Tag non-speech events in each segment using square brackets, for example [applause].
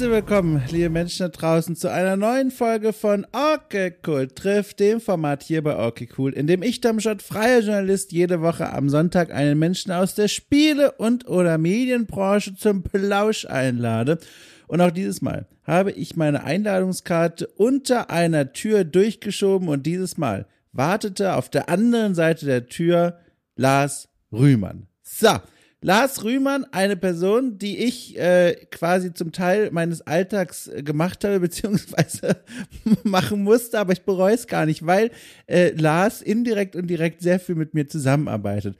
Herzlich willkommen, liebe Menschen da draußen, zu einer neuen Folge von Okay Cool trifft, dem Format hier bei Okay Cool, in dem ich, Domschott, freier Journalist, jede Woche am Sonntag einen Menschen aus der Spiele- und oder Medienbranche zum Plausch einlade. Und auch dieses Mal habe ich meine Einladungskarte unter einer Tür durchgeschoben und dieses Mal wartete auf der anderen Seite der Tür Lars Rühmann. So, Lars Rühmann, eine Person, die ich äh, quasi zum Teil meines Alltags äh, gemacht habe, [laughs] beziehungsweise machen musste, aber ich bereue es gar nicht, weil äh, Lars indirekt und direkt sehr viel mit mir zusammenarbeitet.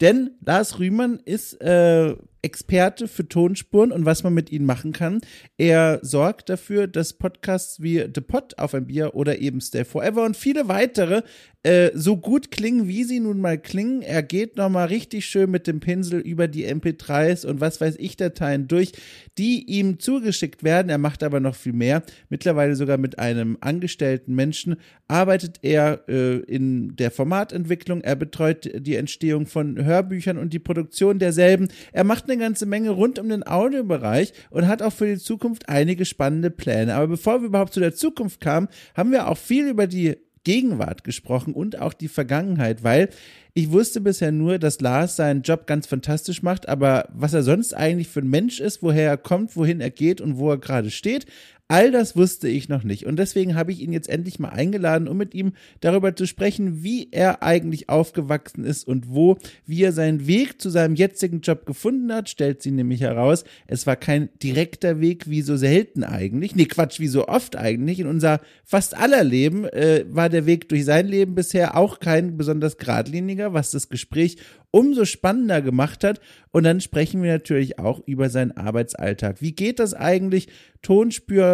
Denn Lars Rühmann ist äh, Experte für Tonspuren und was man mit ihnen machen kann. Er sorgt dafür, dass Podcasts wie The Pod auf ein Bier oder eben Stay Forever und viele weitere äh, so gut klingen, wie sie nun mal klingen. Er geht nochmal richtig schön mit dem Pinsel über die MP3s und was weiß ich Dateien durch, die ihm zugeschickt werden. Er macht aber noch viel mehr. Mittlerweile sogar mit einem angestellten Menschen arbeitet er äh, in der Formatentwicklung. Er betreut die Entstehung von Hörbüchern und die Produktion derselben. Er macht eine ganze Menge rund um den Audiobereich und hat auch für die Zukunft einige spannende Pläne. Aber bevor wir überhaupt zu der Zukunft kamen, haben wir auch viel über die Gegenwart gesprochen und auch die Vergangenheit, weil ich wusste bisher nur, dass Lars seinen Job ganz fantastisch macht, aber was er sonst eigentlich für ein Mensch ist, woher er kommt, wohin er geht und wo er gerade steht, All das wusste ich noch nicht und deswegen habe ich ihn jetzt endlich mal eingeladen, um mit ihm darüber zu sprechen, wie er eigentlich aufgewachsen ist und wo, wie er seinen Weg zu seinem jetzigen Job gefunden hat, stellt sie nämlich heraus. Es war kein direkter Weg, wie so selten eigentlich. Nee, Quatsch, wie so oft eigentlich. In unser fast aller Leben äh, war der Weg durch sein Leben bisher auch kein besonders geradliniger, was das Gespräch umso spannender gemacht hat. Und dann sprechen wir natürlich auch über seinen Arbeitsalltag. Wie geht das eigentlich,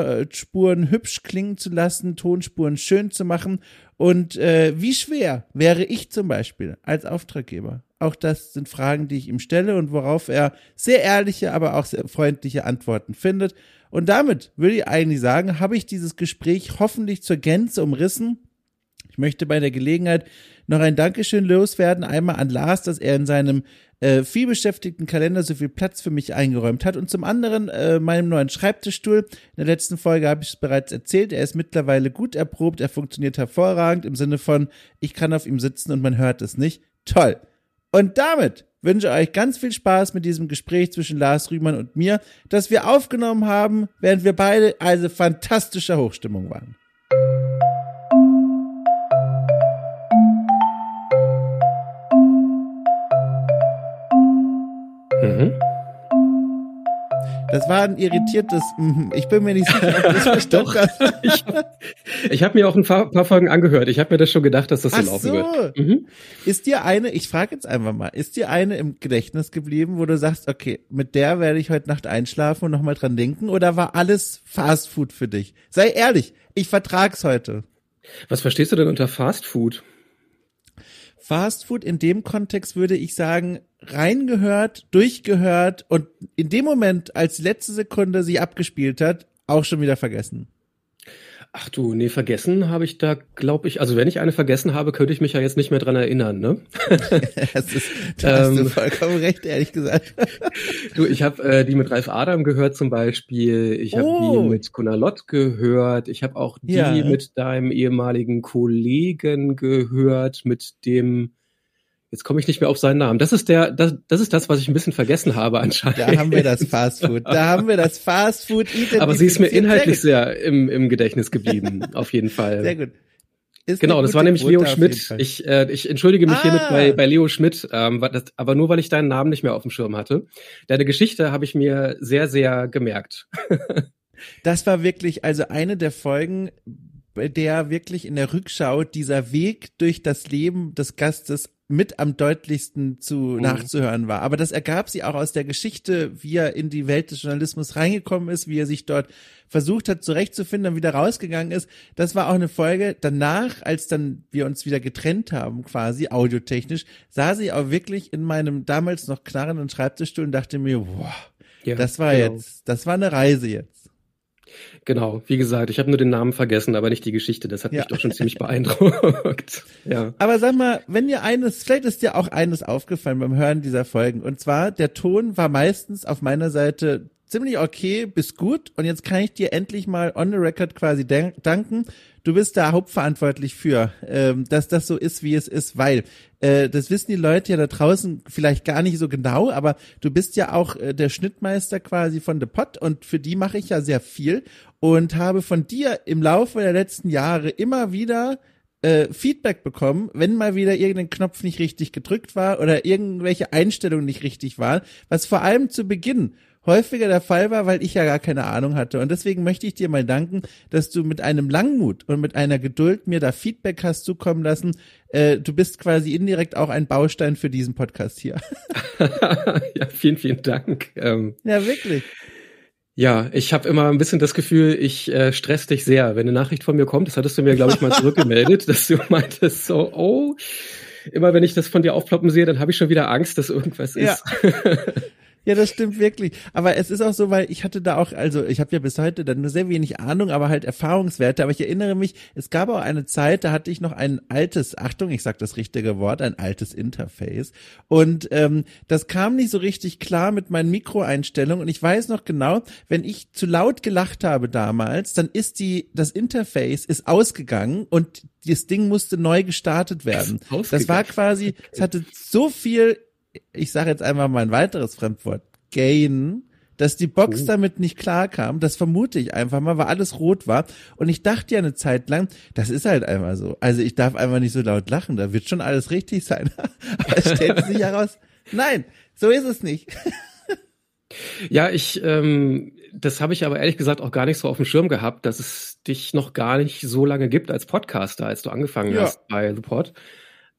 Tonspuren hübsch klingen zu lassen, Tonspuren schön zu machen? Und äh, wie schwer wäre ich zum Beispiel als Auftraggeber? Auch das sind Fragen, die ich ihm stelle und worauf er sehr ehrliche, aber auch sehr freundliche Antworten findet. Und damit würde ich eigentlich sagen, habe ich dieses Gespräch hoffentlich zur Gänze umrissen. Ich möchte bei der Gelegenheit noch ein Dankeschön loswerden. Einmal an Lars, dass er in seinem äh, vielbeschäftigten Kalender so viel Platz für mich eingeräumt hat. Und zum anderen äh, meinem neuen Schreibtischstuhl. In der letzten Folge habe ich es bereits erzählt. Er ist mittlerweile gut erprobt. Er funktioniert hervorragend im Sinne von, ich kann auf ihm sitzen und man hört es nicht. Toll. Und damit wünsche ich euch ganz viel Spaß mit diesem Gespräch zwischen Lars Rühmann und mir, das wir aufgenommen haben, während wir beide also fantastischer Hochstimmung waren. Mhm. Das war ein irritiertes, mhm. ich bin mir nicht sicher, ob das [laughs] verstanden hast. [laughs] ich ich habe mir auch ein paar, paar, Folgen angehört. Ich habe mir das schon gedacht, dass das so Ach laufen so. wird. Mhm. Ist dir eine, ich frage jetzt einfach mal, ist dir eine im Gedächtnis geblieben, wo du sagst, okay, mit der werde ich heute Nacht einschlafen und nochmal dran denken? Oder war alles Fast Food für dich? Sei ehrlich, ich vertrag's heute. Was verstehst du denn unter Fast Food? Fast Food in dem Kontext würde ich sagen, reingehört, durchgehört und in dem Moment, als die letzte Sekunde sie abgespielt hat, auch schon wieder vergessen. Ach du, nee, vergessen habe ich da, glaube ich, also wenn ich eine vergessen habe, könnte ich mich ja jetzt nicht mehr dran erinnern, ne? [laughs] das ist, da hast du ähm, vollkommen recht, ehrlich gesagt. [laughs] du, ich habe äh, die mit Ralf Adam gehört zum Beispiel, ich habe oh. die mit Gunnar Lott gehört, ich habe auch die ja. mit deinem ehemaligen Kollegen gehört, mit dem Jetzt komme ich nicht mehr auf seinen Namen. Das ist der, das, das ist das, was ich ein bisschen vergessen habe anscheinend. Da haben wir das Fast Food. Da haben wir das Fast Food. Aber sie ist mir inhaltlich sehr, sehr im, im Gedächtnis geblieben, auf jeden Fall. Sehr gut. Ist genau, das war nämlich Leo Schmidt. Ich, äh, ich entschuldige mich ah. hiermit bei, bei Leo Schmidt, ähm, das, aber nur weil ich deinen Namen nicht mehr auf dem Schirm hatte. Deine Geschichte habe ich mir sehr, sehr gemerkt. [laughs] das war wirklich also eine der Folgen, der wirklich in der Rückschau dieser Weg durch das Leben des Gastes mit am deutlichsten zu mhm. nachzuhören war. Aber das ergab sie auch aus der Geschichte, wie er in die Welt des Journalismus reingekommen ist, wie er sich dort versucht hat zurechtzufinden und wieder rausgegangen ist. Das war auch eine Folge danach, als dann wir uns wieder getrennt haben, quasi audiotechnisch, saß ich auch wirklich in meinem damals noch knarrenden Schreibtischstuhl und dachte mir, boah, ja, das war genau. jetzt, das war eine Reise jetzt. Genau, wie gesagt, ich habe nur den Namen vergessen, aber nicht die Geschichte. Das hat ja. mich doch schon ziemlich [laughs] beeindruckt. ja. Aber sag mal, wenn dir eines, vielleicht ist dir auch eines aufgefallen beim Hören dieser Folgen. Und zwar, der Ton war meistens auf meiner Seite ziemlich okay bis gut und jetzt kann ich dir endlich mal on the record quasi danken. Du bist da hauptverantwortlich für, ähm, dass das so ist, wie es ist, weil äh, das wissen die Leute ja da draußen vielleicht gar nicht so genau, aber du bist ja auch äh, der Schnittmeister quasi von The Pot und für die mache ich ja sehr viel und habe von dir im Laufe der letzten Jahre immer wieder äh, Feedback bekommen, wenn mal wieder irgendein Knopf nicht richtig gedrückt war oder irgendwelche Einstellungen nicht richtig waren, was vor allem zu Beginn häufiger der Fall war, weil ich ja gar keine Ahnung hatte. Und deswegen möchte ich dir mal danken, dass du mit einem Langmut und mit einer Geduld mir da Feedback hast zukommen lassen. Äh, du bist quasi indirekt auch ein Baustein für diesen Podcast hier. [laughs] ja, vielen, vielen Dank. Ähm, ja, wirklich. Ja, ich habe immer ein bisschen das Gefühl, ich äh, stress dich sehr. Wenn eine Nachricht von mir kommt, das hattest du mir, glaube ich, mal zurückgemeldet, [laughs] dass du meintest so, oh, immer wenn ich das von dir aufploppen sehe, dann habe ich schon wieder Angst, dass irgendwas ja. ist. [laughs] Ja, das stimmt wirklich. Aber es ist auch so, weil ich hatte da auch, also ich habe ja bis heute dann nur sehr wenig Ahnung, aber halt Erfahrungswerte. Aber ich erinnere mich, es gab auch eine Zeit, da hatte ich noch ein altes, Achtung, ich sag das richtige Wort, ein altes Interface. Und ähm, das kam nicht so richtig klar mit meinen Mikroeinstellungen. Und ich weiß noch genau, wenn ich zu laut gelacht habe damals, dann ist die, das Interface ist ausgegangen und das Ding musste neu gestartet werden. Das war quasi, es hatte so viel ich sage jetzt einmal mal ein weiteres Fremdwort, Gain, dass die Box oh. damit nicht klarkam, das vermute ich einfach mal, weil alles rot war. Und ich dachte ja eine Zeit lang, das ist halt einmal so. Also ich darf einfach nicht so laut lachen, da wird schon alles richtig sein. [laughs] Aber es stellt sich heraus, nein, so ist es nicht. [laughs] ja, ich, ähm, das habe ich aber ehrlich gesagt auch gar nicht so auf dem Schirm gehabt, dass es dich noch gar nicht so lange gibt als Podcaster, als du angefangen ja. hast bei The Pod.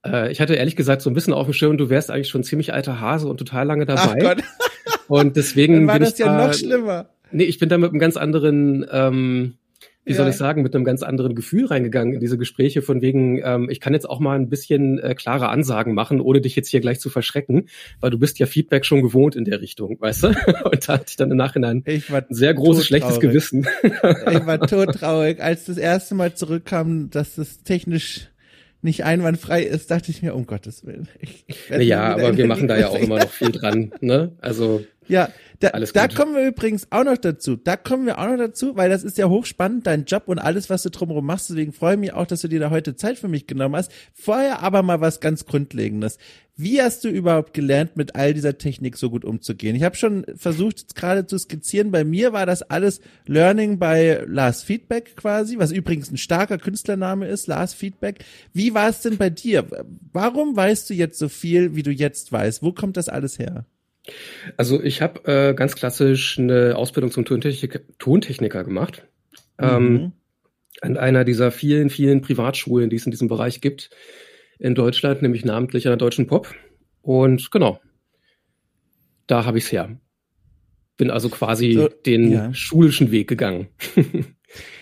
Äh, ich hatte ehrlich gesagt so ein bisschen auf dem Schirm, du wärst eigentlich schon ziemlich alter Hase und total lange dabei. Ach Gott. Und deswegen [laughs] Dann war bin das ja da, noch schlimmer. Nee, ich bin da mit einem ganz anderen, ähm, wie ja. soll ich sagen, mit einem ganz anderen Gefühl reingegangen in diese Gespräche, von wegen, ähm, ich kann jetzt auch mal ein bisschen äh, klare Ansagen machen, ohne dich jetzt hier gleich zu verschrecken, weil du bist ja Feedback schon gewohnt in der Richtung, weißt du? [laughs] Und da hatte ich dann im Nachhinein ein sehr großes, schlechtes Gewissen. [laughs] ich war todtraurig, als das erste Mal zurückkam, dass das technisch nicht einwandfrei ist, dachte ich mir, um Gottes Willen. Ich, ich ja, aber wir machen da ja auch immer noch viel dran, ne? Also. Ja, da, alles da kommen wir übrigens auch noch dazu. Da kommen wir auch noch dazu, weil das ist ja hochspannend, dein Job und alles, was du drumherum machst. Deswegen freue ich mich auch, dass du dir da heute Zeit für mich genommen hast. Vorher aber mal was ganz Grundlegendes. Wie hast du überhaupt gelernt, mit all dieser Technik so gut umzugehen? Ich habe schon versucht, gerade zu skizzieren. Bei mir war das alles Learning bei Last Feedback quasi, was übrigens ein starker Künstlername ist, Last Feedback. Wie war es denn bei dir? Warum weißt du jetzt so viel, wie du jetzt weißt? Wo kommt das alles her? Also ich habe äh, ganz klassisch eine Ausbildung zum Tontechniker, Tontechniker gemacht. Ähm, mhm. Ähm, an einer dieser vielen, vielen Privatschulen, die es in diesem Bereich gibt in Deutschland, nämlich namentlich an der Deutschen Pop. Und genau, da habe ich es her. Bin also quasi so, den ja. schulischen Weg gegangen. [laughs]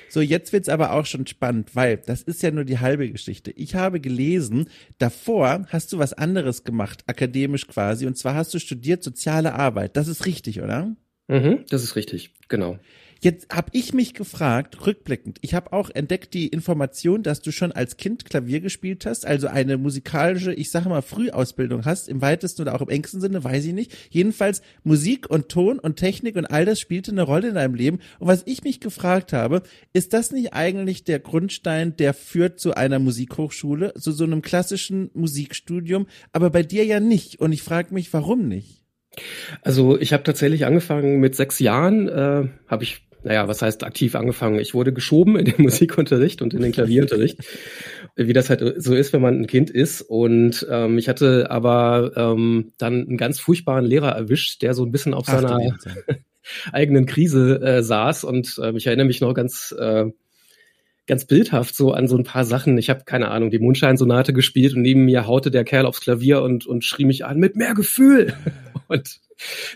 So, jetzt wird's aber auch schon spannend, weil das ist ja nur die halbe Geschichte. Ich habe gelesen, davor hast du was anderes gemacht, akademisch quasi, und zwar hast du studiert soziale Arbeit. Das ist richtig, oder? Mhm, das ist richtig, genau. Jetzt habe ich mich gefragt, rückblickend, ich habe auch entdeckt die Information, dass du schon als Kind Klavier gespielt hast, also eine musikalische, ich sage mal, Frühausbildung hast, im weitesten oder auch im engsten Sinne, weiß ich nicht. Jedenfalls Musik und Ton und Technik und all das spielte eine Rolle in deinem Leben. Und was ich mich gefragt habe, ist das nicht eigentlich der Grundstein, der führt zu einer Musikhochschule, zu so einem klassischen Musikstudium, aber bei dir ja nicht. Und ich frage mich, warum nicht? Also ich habe tatsächlich angefangen mit sechs Jahren, äh, habe ich naja, was heißt aktiv angefangen? Ich wurde geschoben in den [laughs] Musikunterricht und in den Klavierunterricht, wie das halt so ist, wenn man ein Kind ist. Und ähm, ich hatte aber ähm, dann einen ganz furchtbaren Lehrer erwischt, der so ein bisschen auf Ach, seiner [laughs] eigenen Krise äh, saß. Und äh, ich erinnere mich noch ganz äh, ganz bildhaft so an so ein paar Sachen. Ich habe keine Ahnung, die Mondscheinsonate gespielt und neben mir haute der Kerl aufs Klavier und und schrie mich an mit mehr Gefühl. [laughs] Und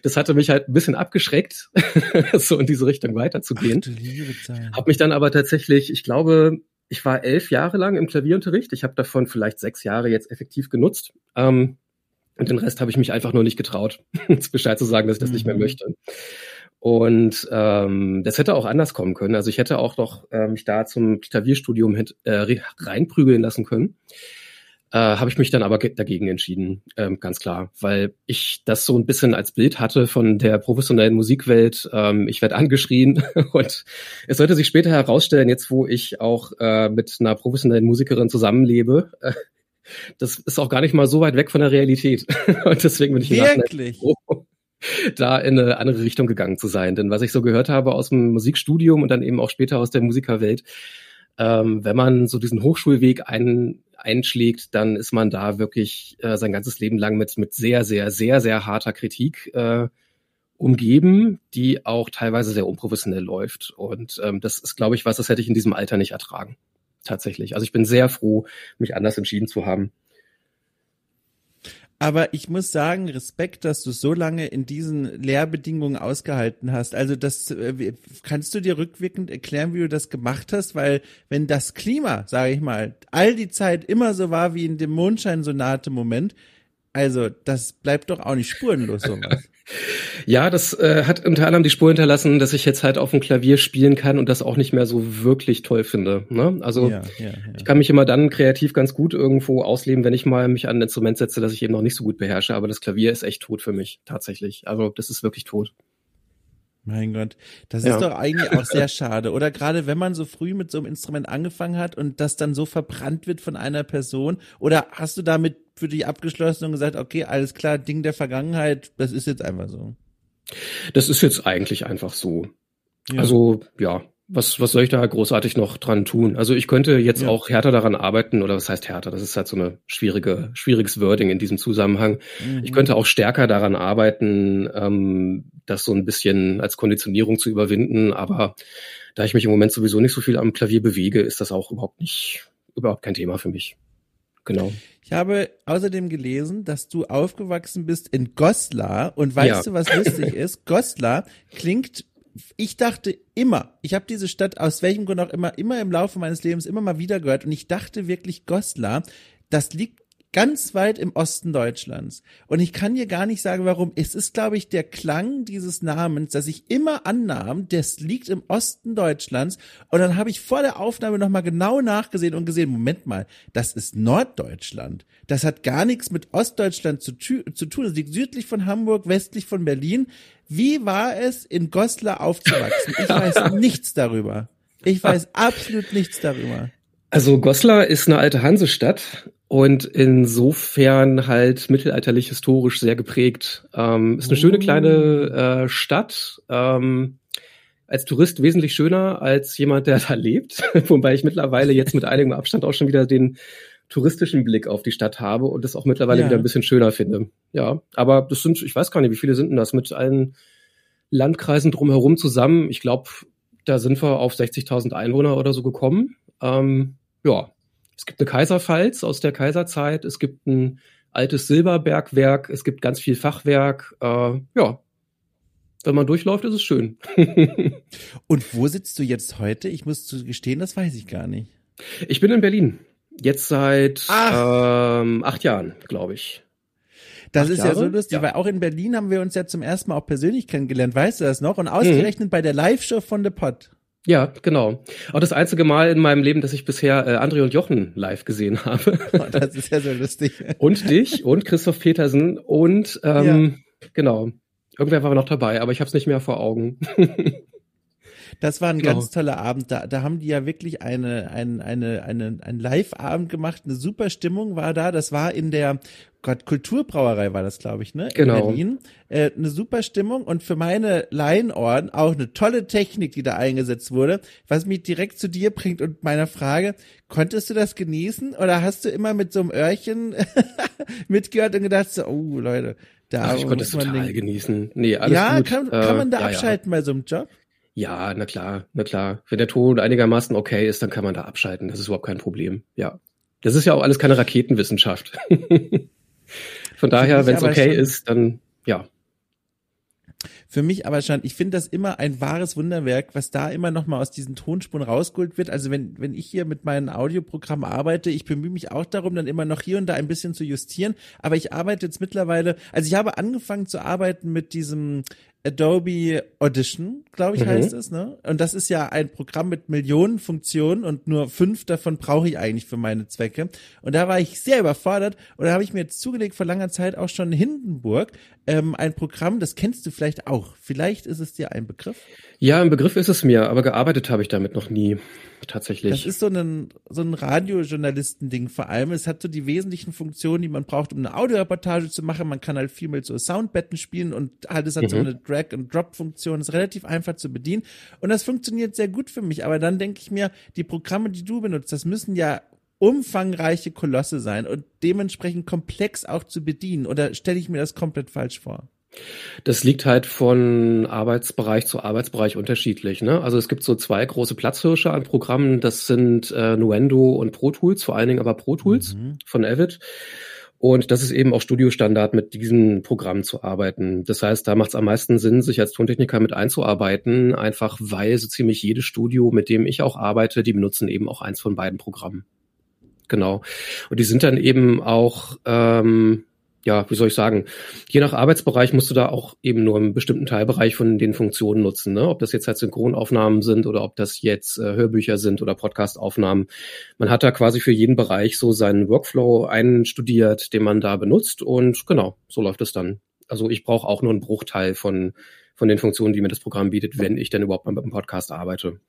das hatte mich halt ein bisschen abgeschreckt, [laughs] so in diese Richtung weiterzugehen. Habe mich dann aber tatsächlich, ich glaube, ich war elf Jahre lang im Klavierunterricht. Ich habe davon vielleicht sechs Jahre jetzt effektiv genutzt. Ähm, und den Rest habe ich mich einfach nur nicht getraut, [laughs] Bescheid zu sagen, dass ich das mhm. nicht mehr mhm. möchte. Und ähm, das hätte auch anders kommen können. Also ich hätte auch noch äh, mich da zum Klavierstudium hätte, äh, reinprügeln lassen können. Äh, habe ich mich dann aber dagegen entschieden, ähm, ganz klar, weil ich das so ein bisschen als Bild hatte von der professionellen Musikwelt. Ähm, ich werde angeschrien [laughs] und es sollte sich später herausstellen, jetzt wo ich auch äh, mit einer professionellen Musikerin zusammenlebe, äh, [laughs] das ist auch gar nicht mal so weit weg von der Realität. [laughs] und deswegen bin ich wirklich froh, da in eine andere Richtung gegangen zu sein. Denn was ich so gehört habe aus dem Musikstudium und dann eben auch später aus der Musikerwelt, ähm, wenn man so diesen Hochschulweg ein, einschlägt, dann ist man da wirklich äh, sein ganzes Leben lang mit, mit sehr, sehr, sehr, sehr harter Kritik äh, umgeben, die auch teilweise sehr unprofessionell läuft. Und ähm, das ist, glaube ich, was, das hätte ich in diesem Alter nicht ertragen. Tatsächlich. Also ich bin sehr froh, mich anders entschieden zu haben. Aber ich muss sagen, Respekt, dass du so lange in diesen Lehrbedingungen ausgehalten hast. Also das äh, kannst du dir rückwirkend erklären, wie du das gemacht hast, weil wenn das Klima, sage ich mal, all die Zeit immer so war wie in dem Mondschein-Sonate-Moment, also das bleibt doch auch nicht spurenlos sowas. [laughs] Ja, das äh, hat unter anderem die Spur hinterlassen, dass ich jetzt halt auf dem Klavier spielen kann und das auch nicht mehr so wirklich toll finde. Ne? Also ja, ja, ja. ich kann mich immer dann kreativ ganz gut irgendwo ausleben, wenn ich mal mich an ein Instrument setze, das ich eben noch nicht so gut beherrsche. Aber das Klavier ist echt tot für mich, tatsächlich. Also das ist wirklich tot. Mein Gott, das ja. ist doch eigentlich auch sehr [laughs] schade. Oder gerade wenn man so früh mit so einem Instrument angefangen hat und das dann so verbrannt wird von einer Person. Oder hast du damit für dich abgeschlossen und gesagt, okay, alles klar, Ding der Vergangenheit, das ist jetzt einfach so? Das ist jetzt eigentlich einfach so. Ja. Also ja, was, was soll ich da großartig noch dran tun? Also ich könnte jetzt ja. auch härter daran arbeiten, oder was heißt härter? Das ist halt so eine schwierige, schwieriges Wording in diesem Zusammenhang. Mhm. Ich könnte auch stärker daran arbeiten, ähm, das so ein bisschen als Konditionierung zu überwinden, aber da ich mich im Moment sowieso nicht so viel am Klavier bewege, ist das auch überhaupt nicht, überhaupt kein Thema für mich. Genau. Ich habe außerdem gelesen, dass du aufgewachsen bist in Goslar und weißt ja. du, was lustig ist? Goslar klingt ich dachte immer, ich habe diese Stadt aus welchem Grund auch immer, immer im Laufe meines Lebens immer mal wieder gehört und ich dachte wirklich Goslar, das liegt ganz weit im Osten Deutschlands. Und ich kann dir gar nicht sagen, warum. Es ist, glaube ich, der Klang dieses Namens, dass ich immer annahm, das liegt im Osten Deutschlands. Und dann habe ich vor der Aufnahme nochmal genau nachgesehen und gesehen, Moment mal, das ist Norddeutschland. Das hat gar nichts mit Ostdeutschland zu, zu tun. Es liegt südlich von Hamburg, westlich von Berlin. Wie war es, in Goslar aufzuwachsen? Ich weiß [laughs] nichts darüber. Ich weiß absolut nichts darüber. Also Goslar ist eine alte Hansestadt und insofern halt mittelalterlich historisch sehr geprägt. Ähm, ist eine schöne kleine äh, Stadt. Ähm, als Tourist wesentlich schöner als jemand, der [laughs] da lebt. [laughs] Wobei ich mittlerweile jetzt mit einigem Abstand auch schon wieder den touristischen Blick auf die Stadt habe und das auch mittlerweile ja. wieder ein bisschen schöner finde. Ja, aber das sind, ich weiß gar nicht, wie viele sind denn das mit allen Landkreisen drumherum zusammen? Ich glaube, da sind wir auf 60.000 Einwohner oder so gekommen. Ähm, ja, es gibt eine Kaiserpfalz aus der Kaiserzeit, es gibt ein altes Silberbergwerk, es gibt ganz viel Fachwerk. Äh, ja, wenn man durchläuft, ist es schön. [laughs] Und wo sitzt du jetzt heute? Ich muss gestehen, das weiß ich gar nicht. Ich bin in Berlin. Jetzt seit ähm, acht Jahren, glaube ich. Das ist Jahre? ja so lustig, ja. weil auch in Berlin haben wir uns ja zum ersten Mal auch persönlich kennengelernt, weißt du das noch? Und ausgerechnet mhm. bei der Live-Show von The Pod. Ja, genau. Auch das einzige Mal in meinem Leben, dass ich bisher äh, André und Jochen live gesehen habe. [laughs] Oh, das ist ja so lustig. und dich und Christoph Petersen und ähm, ja. genau. Irgendwer war noch dabei, aber ich habe es nicht mehr vor Augen. [laughs] Das war ein genau. ganz toller Abend. Da, da haben die ja wirklich eine, eine, eine, eine, ein Live-Abend gemacht. Eine super Stimmung war da. Das war in der Gott, Kulturbrauerei war das, glaube ich, ne? In genau. Berlin. Äh, eine super Stimmung und für meine Laienohren auch eine tolle Technik, die da eingesetzt wurde, was mich direkt zu dir bringt und meiner Frage, konntest du das genießen oder hast du immer mit so einem Öhrchen [laughs] mitgehört und gedacht so, oh Leute, da Ach, ich konnte es total den... genießen. Nee, alles ja, gut. Kann, kann man da äh, abschalten ja. bei so einem Job? Ja, na klar, na klar. Wenn der Ton einigermaßen okay ist, dann kann man da abschalten. Das ist überhaupt kein Problem. Ja. Das ist ja auch alles keine Raketenwissenschaft. [laughs] Von daher, wenn es okay ist, dann ja. Für mich aber schon, ich finde das immer ein wahres Wunderwerk, was da immer noch mal aus diesen Tonspuren rausgeholt wird. Also wenn, wenn ich hier mit meinen Audioprogrammen arbeite, ich bemühe mich auch darum, dann immer noch hier und da ein bisschen zu justieren. Aber ich arbeite jetzt mittlerweile, also ich habe angefangen zu arbeiten mit diesem Adobe Audition, glaube ich, mhm. heißt es, ne? Und das ist ja ein Programm mit Millionen Funktionen und nur fünf davon brauche ich eigentlich für meine Zwecke. Und da war ich sehr überfordert und da habe ich mir jetzt zugelegt vor langer Zeit auch schon Hindenburg, ähm, ein Programm, das kennst du vielleicht auch. Vielleicht ist es dir ein Begriff. Ja, ein Begriff ist es mir, aber gearbeitet habe ich damit noch nie tatsächlich. Das ist so ein, so ein Radiojournalistending vor allem. Es hat so die wesentlichen Funktionen, die man braucht, um eine Audioreportage zu machen. Man kann halt viel mit so Soundbetten spielen und halt es hat mhm. so eine Drag-and-Drop-Funktion. Ist relativ einfach zu bedienen und das funktioniert sehr gut für mich. Aber dann denke ich mir, die Programme, die du benutzt, das müssen ja umfangreiche Kolosse sein und dementsprechend komplex auch zu bedienen. Oder stelle ich mir das komplett falsch vor? Das liegt halt von Arbeitsbereich zu Arbeitsbereich unterschiedlich. Ne? Also es gibt so zwei große Platzhirsche an Programmen. Das sind äh, Nuendo und Pro Tools, vor allen Dingen aber Pro Tools mhm. von Avid. Und das ist eben auch Studiostandard, mit diesen Programmen zu arbeiten. Das heißt, da macht es am meisten Sinn, sich als Tontechniker mit einzuarbeiten, einfach weil so ziemlich jedes Studio, mit dem ich auch arbeite, die benutzen eben auch eins von beiden Programmen. Genau. Und die sind dann eben auch ähm, ja, wie soll ich sagen, je nach Arbeitsbereich musst du da auch eben nur einen bestimmten Teilbereich von den Funktionen nutzen. Ne? Ob das jetzt halt Synchronaufnahmen sind oder ob das jetzt äh, Hörbücher sind oder Podcastaufnahmen. Man hat da quasi für jeden Bereich so seinen Workflow einstudiert, den man da benutzt und genau, so läuft es dann. Also ich brauche auch nur einen Bruchteil von, von den Funktionen, die mir das Programm bietet, wenn ich dann überhaupt mal mit dem Podcast arbeite.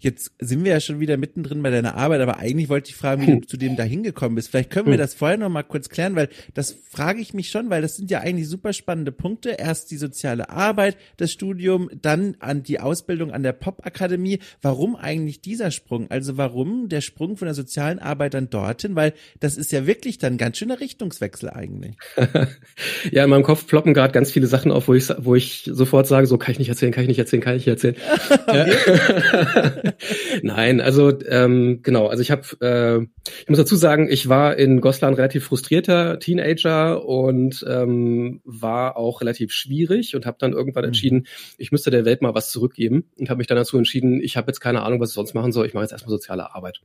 Jetzt sind wir ja schon wieder mittendrin bei deiner Arbeit, aber eigentlich wollte ich fragen, wie du hm. zu dem da hingekommen bist. Vielleicht können wir hm. das vorher noch mal kurz klären, weil das frage ich mich schon, weil das sind ja eigentlich super spannende Punkte. Erst die soziale Arbeit, das Studium, dann an die Ausbildung an der Popakademie. Warum eigentlich dieser Sprung? Also warum der Sprung von der sozialen Arbeit dann dorthin? Weil das ist ja wirklich dann ganz schöner Richtungswechsel eigentlich. [laughs] ja, in meinem Kopf ploppen gerade ganz viele Sachen auf, wo ich, wo ich sofort sage, so kann ich nicht erzählen, kann ich nicht erzählen, kann ich nicht erzählen. [laughs] [laughs] Nein, also ähm, genau, also ich habe, äh, ich muss dazu sagen, ich war in Goslar relativ frustrierter Teenager und ähm, war auch relativ schwierig und habe dann irgendwann mhm. entschieden, ich müsste der Welt mal was zurückgeben und habe mich dann dazu entschieden, ich habe jetzt keine Ahnung, was ich sonst machen soll, ich mache jetzt erstmal soziale Arbeit.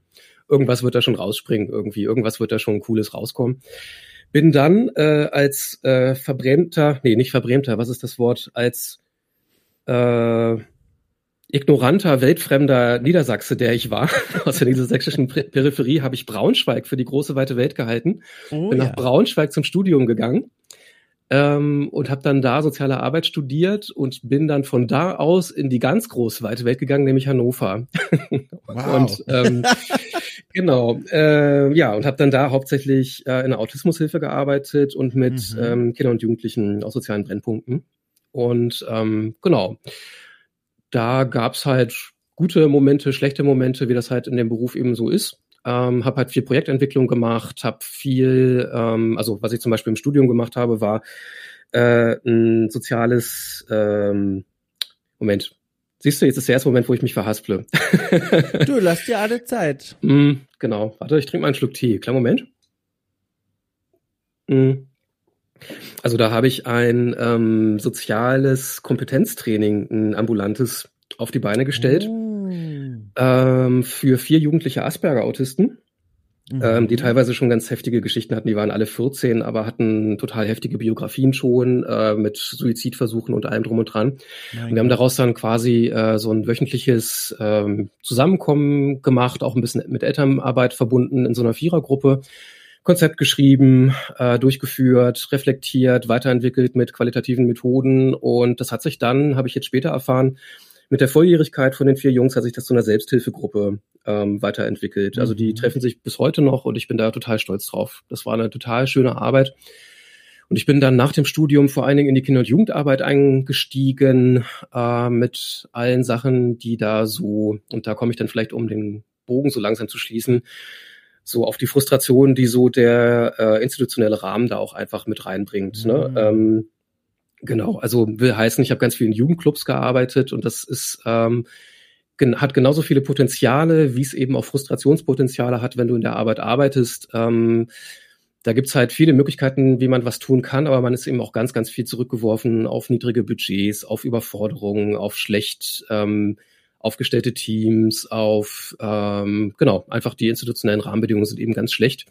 Irgendwas wird da schon rausspringen irgendwie, irgendwas wird da schon Cooles rauskommen. Bin dann äh, als äh, verbrämter, nee, nicht verbrämter, was ist das Wort, als äh, ignoranter, weltfremder Niedersachse, der ich war, [laughs] aus der niedersächsischen Peripherie, habe ich Braunschweig für die große weite Welt gehalten. Oh, bin ja. nach Braunschweig zum Studium gegangen ähm, und habe dann da soziale Arbeit studiert und bin dann von da aus in die ganz große weite Welt gegangen, nämlich Hannover. [laughs] Wow. und ähm, [laughs] genau, äh, ja, und habe dann da hauptsächlich äh, in der Autismushilfe gearbeitet und mit mhm. ähm, Kindern und Jugendlichen aus sozialen Brennpunkten. Und ähm, genau da gab's halt gute Momente, schlechte Momente, wie das halt in dem Beruf eben so ist. Ähm, habe halt viel Projektentwicklung gemacht, habe viel, ähm, also was ich zum Beispiel im Studium gemacht habe, war äh, ein soziales ähm, Moment. Siehst du, jetzt ist der erste Moment, wo ich mich verhasple. du, [laughs] lass dir alle Zeit. Mm, genau. Warte, ich trinke mal einen Schluck Tee. Kleinen Moment. Mm. Also da habe ich ein ähm, soziales Kompetenztraining, ein ambulantes, auf die Beine gestellt oh. ähm, für vier jugendliche Asperger-Autisten. Mhm. Ähm, die teilweise schon ganz heftige Geschichten hatten. Die waren alle 14, aber hatten total heftige Biografien schon äh, mit Suizidversuchen und allem drum und dran. und wir haben daraus dann quasi äh, so ein wöchentliches ähm, Zusammenkommen gemacht, auch ein bisschen mit Elternarbeit verbunden in so einer Vierergruppe. Konzept geschrieben, äh, durchgeführt, reflektiert, weiterentwickelt mit qualitativen Methoden. Und das hat sich dann, habe ich jetzt später erfahren, mit der Volljährigkeit von den vier Jungs hat sich das zu einer Selbsthilfegruppe ähm, weiterentwickelt. Also die mhm. treffen sich bis heute noch und ich bin da total stolz drauf. Das war eine total schöne Arbeit. Und ich bin dann nach dem Studium vor allen Dingen in die Kinder- und Jugendarbeit eingestiegen äh, mit allen Sachen, die da so, und da komme ich dann vielleicht, um den Bogen so langsam zu schließen, so auf die Frustration, die so der äh, institutionelle Rahmen da auch einfach mit reinbringt. Ne? Mhm. Ne? Ähm, genau, also will heißen, ich habe ganz viel in Jugendclubs gearbeitet und das ist ähm, gen hat genauso viele Potenziale, wie es eben auch Frustrationspotenziale hat, wenn du in der Arbeit arbeitest. Ähm, da gibt's halt viele Möglichkeiten, wie man was tun kann, aber man ist eben auch ganz, ganz viel zurückgeworfen auf niedrige Budgets, auf Überforderungen, auf schlecht ähm, aufgestellte Teams, auf ähm, genau, einfach die institutionellen Rahmenbedingungen sind eben ganz schlecht.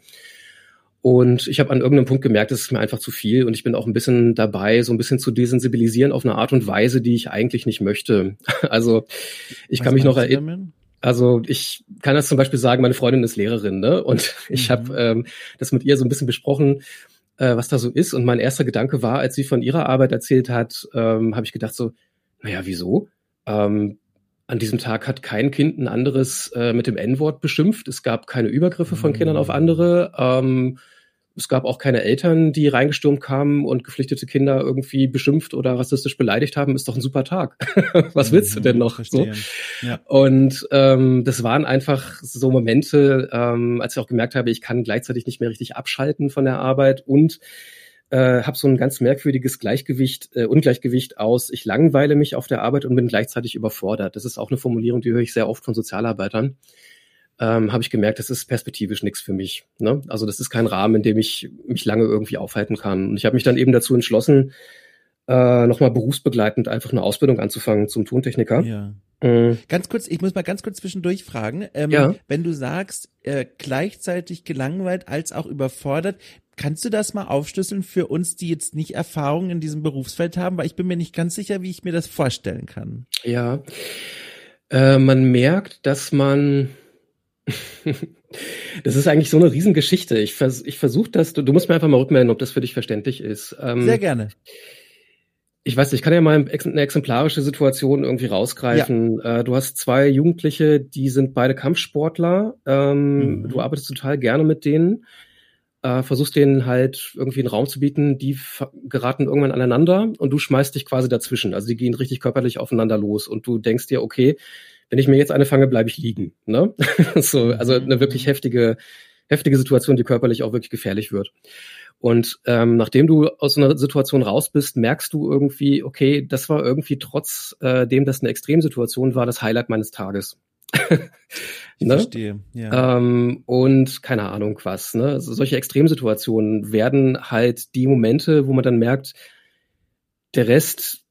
Und ich habe an irgendeinem Punkt gemerkt, es ist mir einfach zu viel und ich bin auch ein bisschen dabei, so ein bisschen zu desensibilisieren auf eine Art und Weise, die ich eigentlich nicht möchte. [laughs] Also ich Was kann mich noch erinnern. Also ich kann das zum Beispiel sagen, meine Freundin ist Lehrerin, ne? Und [laughs] ich mhm. habe ähm, das mit ihr so ein bisschen besprochen, äh, was da so ist. Und mein erster Gedanke war, als sie von ihrer Arbeit erzählt hat, ähm, habe ich gedacht so, naja, wieso? Ähm, an diesem Tag hat kein Kind ein anderes äh, mit dem N-Wort beschimpft. Es gab keine Übergriffe von Kindern auf andere. Ähm, es gab auch keine Eltern, die reingestürmt kamen und geflüchtete Kinder irgendwie beschimpft oder rassistisch beleidigt haben. Ist doch ein super Tag. [laughs] Was willst du denn noch? So? Ja. Und ähm, das waren einfach so Momente, ähm, als ich auch gemerkt habe, ich kann gleichzeitig nicht mehr richtig abschalten von der Arbeit und äh, habe so ein ganz merkwürdiges Gleichgewicht, äh, Ungleichgewicht aus, ich langweile mich auf der Arbeit und bin gleichzeitig überfordert. Das ist auch eine Formulierung, die höre ich sehr oft von Sozialarbeitern. Ähm, habe ich gemerkt, das ist perspektivisch nichts für mich. Ne? Also das ist kein Rahmen, in dem ich mich lange irgendwie aufhalten kann. Und ich habe mich dann eben dazu entschlossen, äh, nochmal berufsbegleitend einfach eine Ausbildung anzufangen zum Tontechniker. Ja. Mhm. Ganz kurz, ich muss mal ganz kurz zwischendurch fragen. Ähm, ja. Wenn du sagst, äh, gleichzeitig gelangweilt als auch überfordert, Kannst du das mal aufschlüsseln für uns, die jetzt nicht Erfahrung in diesem Berufsfeld haben? Weil ich bin mir nicht ganz sicher, wie ich mir das vorstellen kann. Ja, äh, man merkt, dass man [laughs] das ist eigentlich so eine Riesengeschichte. Ich, vers ich versuche das, du, du, musst mir einfach mal rückmelden, ob das für dich verständlich ist. Ähm, Sehr gerne. Ich weiß, ich kann ja mal eine exemplarische Situation irgendwie rausgreifen. Ja. Äh, du hast zwei Jugendliche, die sind beide Kampfsportler. Ähm, mhm. Du arbeitest total gerne mit denen äh, versuchst denen halt irgendwie einen Raum zu bieten, die geraten irgendwann aneinander und du schmeißt dich quasi dazwischen. Also die gehen richtig körperlich aufeinander los und du denkst dir, okay, wenn ich mir jetzt eine fange, bleibe ich liegen. Ne? [laughs] so, also eine wirklich mhm. heftige, heftige Situation, die körperlich auch wirklich gefährlich wird. Und ähm, nachdem du aus so einer Situation raus bist, merkst du irgendwie, okay, das war irgendwie trotz äh, dem, dass eine Extremsituation war, das Highlight meines Tages. [laughs] ich ne? verstehe, ja. Ähm, und keine Ahnung was. Ne? Also solche Extremsituationen werden halt die Momente, wo man dann merkt, der Rest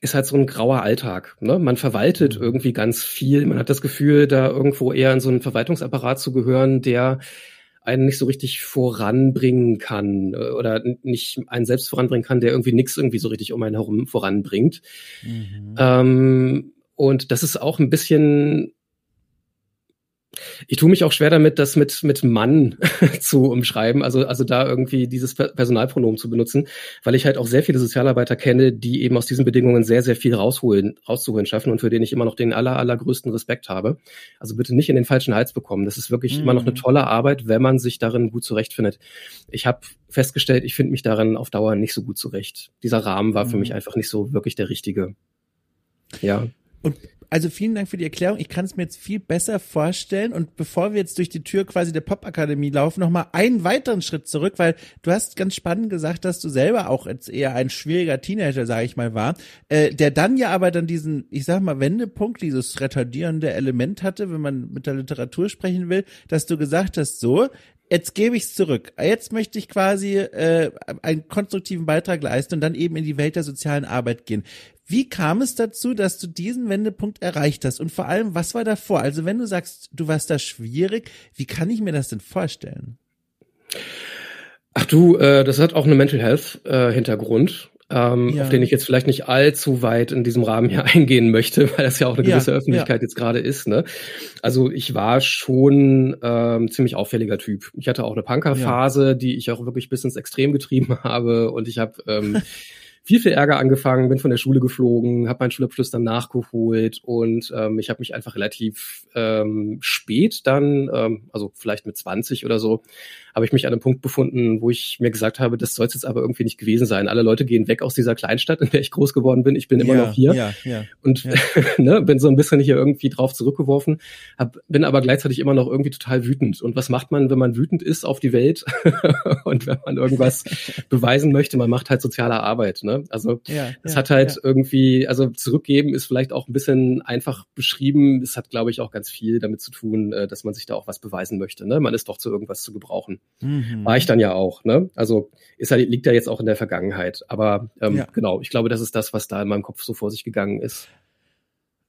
ist halt so ein grauer Alltag. Ne? Man verwaltet mhm. irgendwie ganz viel. Man hat das Gefühl, da irgendwo eher in so einen Verwaltungsapparat zu gehören, der einen nicht so richtig voranbringen kann äh, oder nicht einen selbst voranbringen kann, der irgendwie nichts irgendwie so richtig um einen herum voranbringt. Mhm. Ähm, und das ist auch ein bisschen ich tue mich auch schwer damit, das mit, mit Mann [laughs] zu umschreiben, also, also da irgendwie dieses Personalpronomen zu benutzen, weil ich halt auch sehr viele Sozialarbeiter kenne, die eben aus diesen Bedingungen sehr, sehr viel rausholen, rauszuholen schaffen und für den ich immer noch den aller, allergrößten Respekt habe. Also bitte nicht in den falschen Hals bekommen. Das ist wirklich mhm. immer noch eine mhm. tolle Arbeit, wenn man sich darin gut zurechtfindet. Ich habe festgestellt, ich finde mich darin auf Dauer nicht so gut zurecht. Dieser Rahmen war mhm. für mich einfach nicht so wirklich der richtige. Ja. Und also vielen Dank für die Erklärung. Ich kann es mir jetzt viel besser vorstellen. Und bevor wir jetzt durch die Tür quasi der Popakademie laufen, nochmal einen weiteren Schritt zurück, weil du hast ganz spannend gesagt, dass du selber auch jetzt eher ein schwieriger Teenager, sage ich mal, war, äh, der dann ja aber dann diesen, ich sag mal, Wendepunkt, dieses retardierende Element hatte, wenn man mit der Literatur sprechen will, dass du gesagt hast, so, jetzt gebe ich es zurück. Jetzt möchte ich quasi äh, einen konstruktiven Beitrag leisten und dann eben in die Welt der sozialen Arbeit gehen. Wie kam es dazu, dass du diesen Wendepunkt erreicht hast? Und vor allem, was war davor? Also wenn du sagst, du warst da schwierig, wie kann ich mir das denn vorstellen? Ach du, äh, das hat auch eine Mental Health äh, Hintergrund, ähm, ja. auf den ich jetzt vielleicht nicht allzu weit in diesem Rahmen hier [laughs] eingehen möchte, weil das ja auch eine gewisse ja, Öffentlichkeit ja. jetzt gerade ist. Ne? Also ich war schon ähm, ziemlich auffälliger Typ. Ich hatte auch eine Punkerphase, die ich auch wirklich bis ins Extrem getrieben [laughs] habe und ich habe ähm, viel, viel Ärger angefangen, bin von der Schule geflogen, habe meinen Schulabschluss dann nachgeholt und ähm, ich habe mich einfach relativ ähm, spät dann, ähm, also vielleicht mit 20 oder so, habe ich mich an einem Punkt befunden, wo ich mir gesagt habe, das soll es jetzt aber irgendwie nicht gewesen sein. Alle Leute gehen weg aus dieser Kleinstadt, in der ich groß geworden bin. Ich bin immer ja, noch hier ja, ja, und [laughs] ne, bin so ein bisschen hier irgendwie drauf zurückgeworfen, hab, bin aber gleichzeitig immer noch irgendwie total wütend. Und was macht man, wenn man wütend ist auf die Welt [laughs] und wenn man irgendwas [laughs] beweisen möchte? Man macht halt soziale Arbeit. Ne? Also es hat halt irgendwie, also zurückgeben ist vielleicht auch ein bisschen einfach beschrieben. Es hat, glaube ich, auch ganz viel damit zu tun, äh, dass man sich da auch was beweisen möchte. Ne? Man ist doch zu irgendwas zu gebrauchen. Mhm. War ich dann ja auch. Ne? Also ist halt, liegt ja jetzt auch in der Vergangenheit. Aber ähm, ja. genau, ich glaube, das ist das, was da in meinem Kopf so vor sich gegangen ist.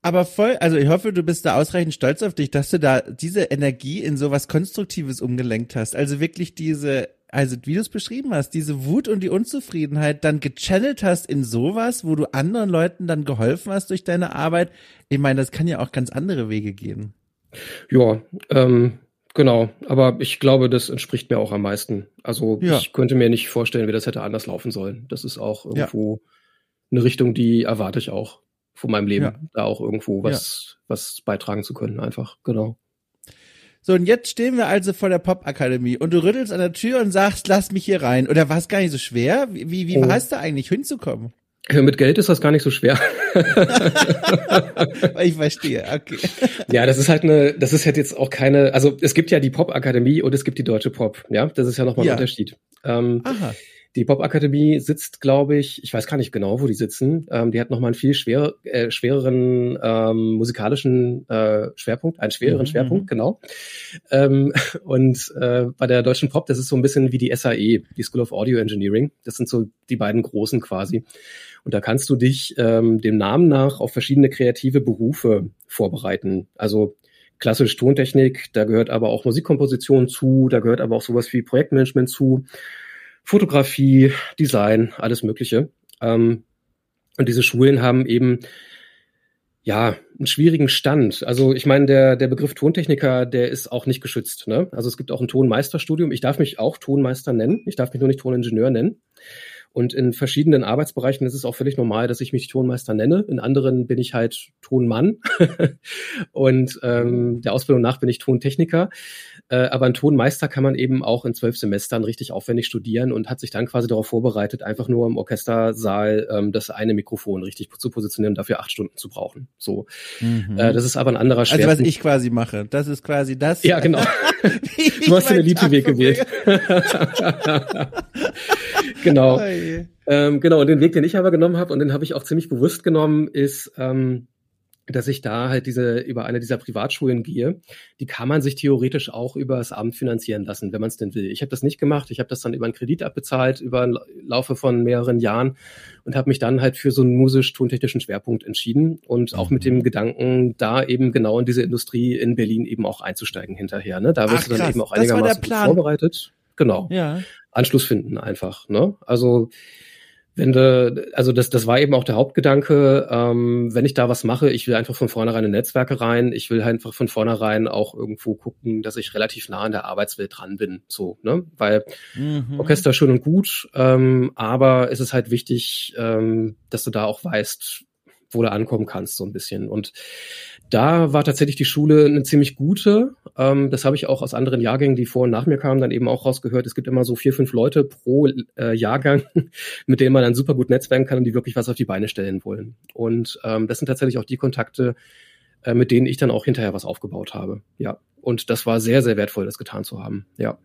Aber voll, also ich hoffe, du bist da ausreichend stolz auf dich, dass du da diese Energie in sowas Konstruktives umgelenkt hast. Also wirklich diese also wie du es beschrieben hast, diese Wut und die Unzufriedenheit dann gechannelt hast in sowas, wo du anderen Leuten dann geholfen hast durch deine Arbeit. Ich meine, das kann ja auch ganz andere Wege gehen. Ja, ähm, genau. Aber ich glaube, das entspricht mir auch am meisten. Also ja. ich könnte mir nicht vorstellen, wie das hätte anders laufen sollen. Das ist auch irgendwo ja. eine Richtung, die erwarte ich auch von meinem Leben, ja. da auch irgendwo was, was beitragen zu können, einfach. Genau. So, und jetzt stehen wir also vor der Popakademie und du rüttelst an der Tür und sagst, lass mich hier rein. Oder war es gar nicht so schwer? Wie, wie, oh. war es da eigentlich hinzukommen? Mit Geld ist das gar nicht so schwer. [laughs] ich verstehe, okay. Ja, das ist halt eine, das ist halt jetzt auch keine, also es gibt ja die Popakademie und es gibt die Deutsche Pop, ja, das ist ja nochmal ja. ein Unterschied. Ähm, Aha. Die Popakademie sitzt, glaube ich, ich weiß gar nicht genau, wo die sitzen. Ähm, die hat nochmal einen viel schwer, äh, schwereren ähm, musikalischen äh, Schwerpunkt, einen schwereren mhm. Schwerpunkt, genau. Ähm, [laughs] und äh, bei der Deutschen Pop, das ist so ein bisschen wie die SAE, die School of Audio Engineering. Das sind so die beiden großen quasi. Und da kannst du dich ähm, dem Namen nach auf verschiedene kreative Berufe vorbereiten. Also klassisch Tontechnik, da gehört aber auch Musikkomposition zu, da gehört aber auch sowas wie Projektmanagement zu. Fotografie, Design, alles Mögliche. Ähm, und diese Schulen haben eben ja einen schwierigen Stand. Also ich meine, der, der Begriff Tontechniker, der ist auch nicht geschützt. Ne? Also es gibt auch ein Tonmeisterstudium. Ich darf mich auch Tonmeister nennen. Ich darf mich nur nicht Toningenieur nennen. Und in verschiedenen Arbeitsbereichen ist es auch völlig normal, dass ich mich Tonmeister nenne. In anderen bin ich halt Tonmann. [laughs] und ähm, der Ausbildung nach bin ich Tontechniker. Äh, aber ein Tonmeister kann man eben auch in zwölf Semestern richtig aufwendig studieren und hat sich dann quasi darauf vorbereitet, einfach nur im Orchestersaal ähm, das eine Mikrofon richtig zu positionieren und dafür acht Stunden zu brauchen. So. Mhm. Äh, das ist aber ein anderer Schwerpunkt. Also was ich quasi mache, das ist quasi das. Ja, genau. [laughs] du hast den Elite-Weg gewählt. [laughs] genau. Ähm, genau, und den Weg, den ich aber genommen habe, und den habe ich auch ziemlich bewusst genommen, ist, ähm, dass ich da halt diese über eine dieser Privatschulen gehe, die kann man sich theoretisch auch über das Amt finanzieren lassen, wenn man es denn will. Ich habe das nicht gemacht, ich habe das dann über einen Kredit abbezahlt über einen Laufe von mehreren Jahren und habe mich dann halt für so einen musisch-tontechnischen Schwerpunkt entschieden und auch mit dem mhm. Gedanken, da eben genau in diese Industrie in Berlin eben auch einzusteigen hinterher. Ne? Da wirst Ach, du dann krass. eben auch einigermaßen vorbereitet. Genau. Ja. Anschluss finden einfach. Ne? Also wenn du, also das, das war eben auch der Hauptgedanke, ähm, wenn ich da was mache, ich will einfach von vornherein in Netzwerke rein, ich will einfach von vornherein auch irgendwo gucken, dass ich relativ nah an der Arbeitswelt dran bin, so, ne, weil mhm. Orchester schön und gut, ähm, aber es ist halt wichtig, ähm, dass du da auch weißt, wo du ankommen kannst, so ein bisschen und da war tatsächlich die Schule eine ziemlich gute. Ähm, das habe ich auch aus anderen Jahrgängen, die vor und nach mir kamen, dann eben auch rausgehört. Es gibt immer so vier, fünf Leute pro äh, Jahrgang, [laughs] mit denen man dann super gut netzwerken kann und die wirklich was auf die Beine stellen wollen. Und ähm, das sind tatsächlich auch die Kontakte, äh, mit denen ich dann auch hinterher was aufgebaut habe. Ja. Und das war sehr, sehr wertvoll, das getan zu haben. Ja.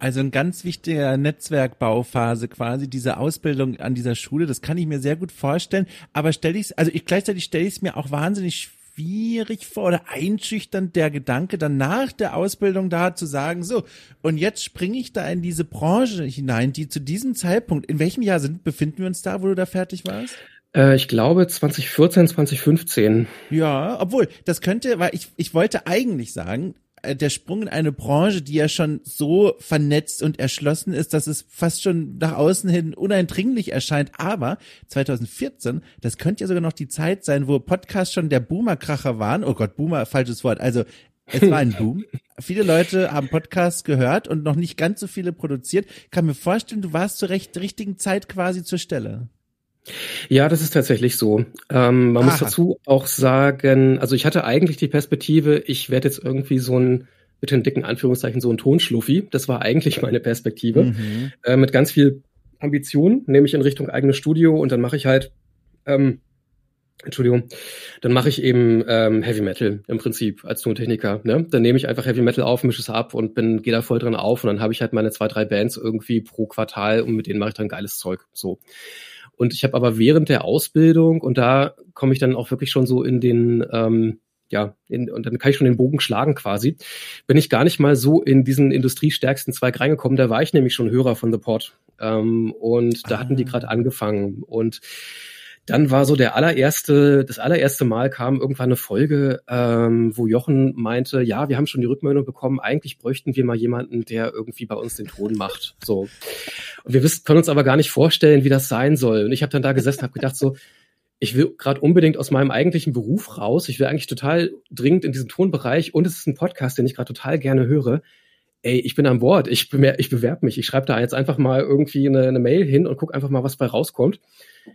Also ein ganz wichtiger Netzwerkbauphase quasi, diese Ausbildung an dieser Schule, das kann ich mir sehr gut vorstellen. Aber stelle ich also ich gleichzeitig stelle ich es mir auch wahnsinnig schwierig vor oder einschüchternd der Gedanke, dann nach der Ausbildung da zu sagen, so, und jetzt springe ich da in diese Branche hinein, die zu diesem Zeitpunkt, in welchem Jahr sind, befinden wir uns da, wo du da fertig warst? Äh, ich glaube 2014, 2015. Ja, obwohl, das könnte, weil ich, ich wollte eigentlich sagen, der Sprung in eine Branche, die ja schon so vernetzt und erschlossen ist, dass es fast schon nach außen hin uneindringlich erscheint. Aber 2014, das könnte ja sogar noch die Zeit sein, wo Podcasts schon der Boomerkracher waren. Oh Gott, Boomer, falsches Wort. Also es war ein Boom. [laughs] viele Leute haben Podcasts gehört und noch nicht ganz so viele produziert. kann mir vorstellen, du warst zur recht richtigen Zeit quasi zur Stelle. Ja, das ist tatsächlich so. Ähm, man Aha. muss dazu auch sagen, also ich hatte eigentlich die Perspektive, ich werde jetzt irgendwie so ein, mit den dicken Anführungszeichen, so ein Tonschluffi. Das war eigentlich meine Perspektive. Mhm. Äh, mit ganz viel Ambition, nämlich in Richtung eigenes Studio und dann mache ich halt, ähm, Entschuldigung, dann mache ich eben ähm, Heavy Metal im Prinzip als Tontechniker. Ne? Dann nehme ich einfach Heavy Metal auf, mische es ab und bin gehe da voll drin auf und dann habe ich halt meine zwei, drei Bands irgendwie pro Quartal und mit denen mache ich dann geiles Zeug. So. Und ich habe aber während der Ausbildung, und da komme ich dann auch wirklich schon so in den, ähm, ja, in, und dann kann ich schon den Bogen schlagen quasi, bin ich gar nicht mal so in diesen industriestärksten Zweig reingekommen. Da war ich nämlich schon Hörer von The Pod. Ähm, und da ah. hatten die ah. gerade angefangen. Und dann war so der allererste, das allererste Mal kam irgendwann eine Folge, ähm, wo Jochen meinte, ja, wir haben schon die Rückmeldung bekommen, eigentlich bräuchten wir mal jemanden, der irgendwie bei uns den Ton macht. So. Und wir wissen, können uns aber gar nicht vorstellen, wie das sein soll. Und ich habe dann da gesessen, habe gedacht so, ich will gerade unbedingt aus meinem eigentlichen Beruf raus. Ich will eigentlich total dringend in diesen Tonbereich und es ist ein Podcast, den ich gerade total gerne höre. Ey, ich bin an Bord, ich, bemer ich bewerbe mich. Ich schreibe da jetzt einfach mal irgendwie eine, eine Mail hin und guck einfach mal, was bei rauskommt.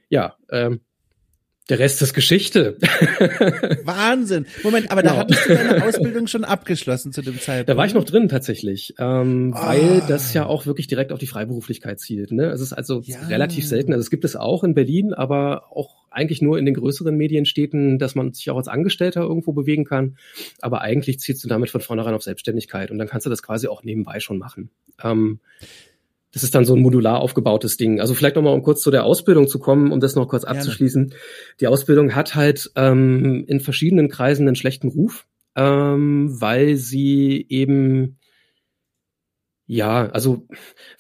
Ja, ähm, der Rest ist Geschichte. [laughs] Wahnsinn. Moment, aber genau. da hattest du deine [laughs] Ausbildung schon abgeschlossen zu dem Zeitpunkt. Da war ich noch drin tatsächlich, ähm, oh. weil das ja auch wirklich direkt auf die Freiberuflichkeit zielt. Ne? Es ist also ja. relativ selten. Also es gibt es auch in Berlin, aber auch eigentlich nur in den größeren Medienstädten, dass man sich auch als Angestellter irgendwo bewegen kann. Aber eigentlich zielst du damit von vornherein auf Selbstständigkeit und dann kannst du das quasi auch nebenbei schon machen. Ähm, das ist dann so ein modular aufgebautes Ding. Also vielleicht nochmal, um kurz zu der Ausbildung zu kommen, um das noch kurz abzuschließen. Gerne. Die Ausbildung hat halt ähm, in verschiedenen Kreisen einen schlechten Ruf, ähm, weil sie eben ja, also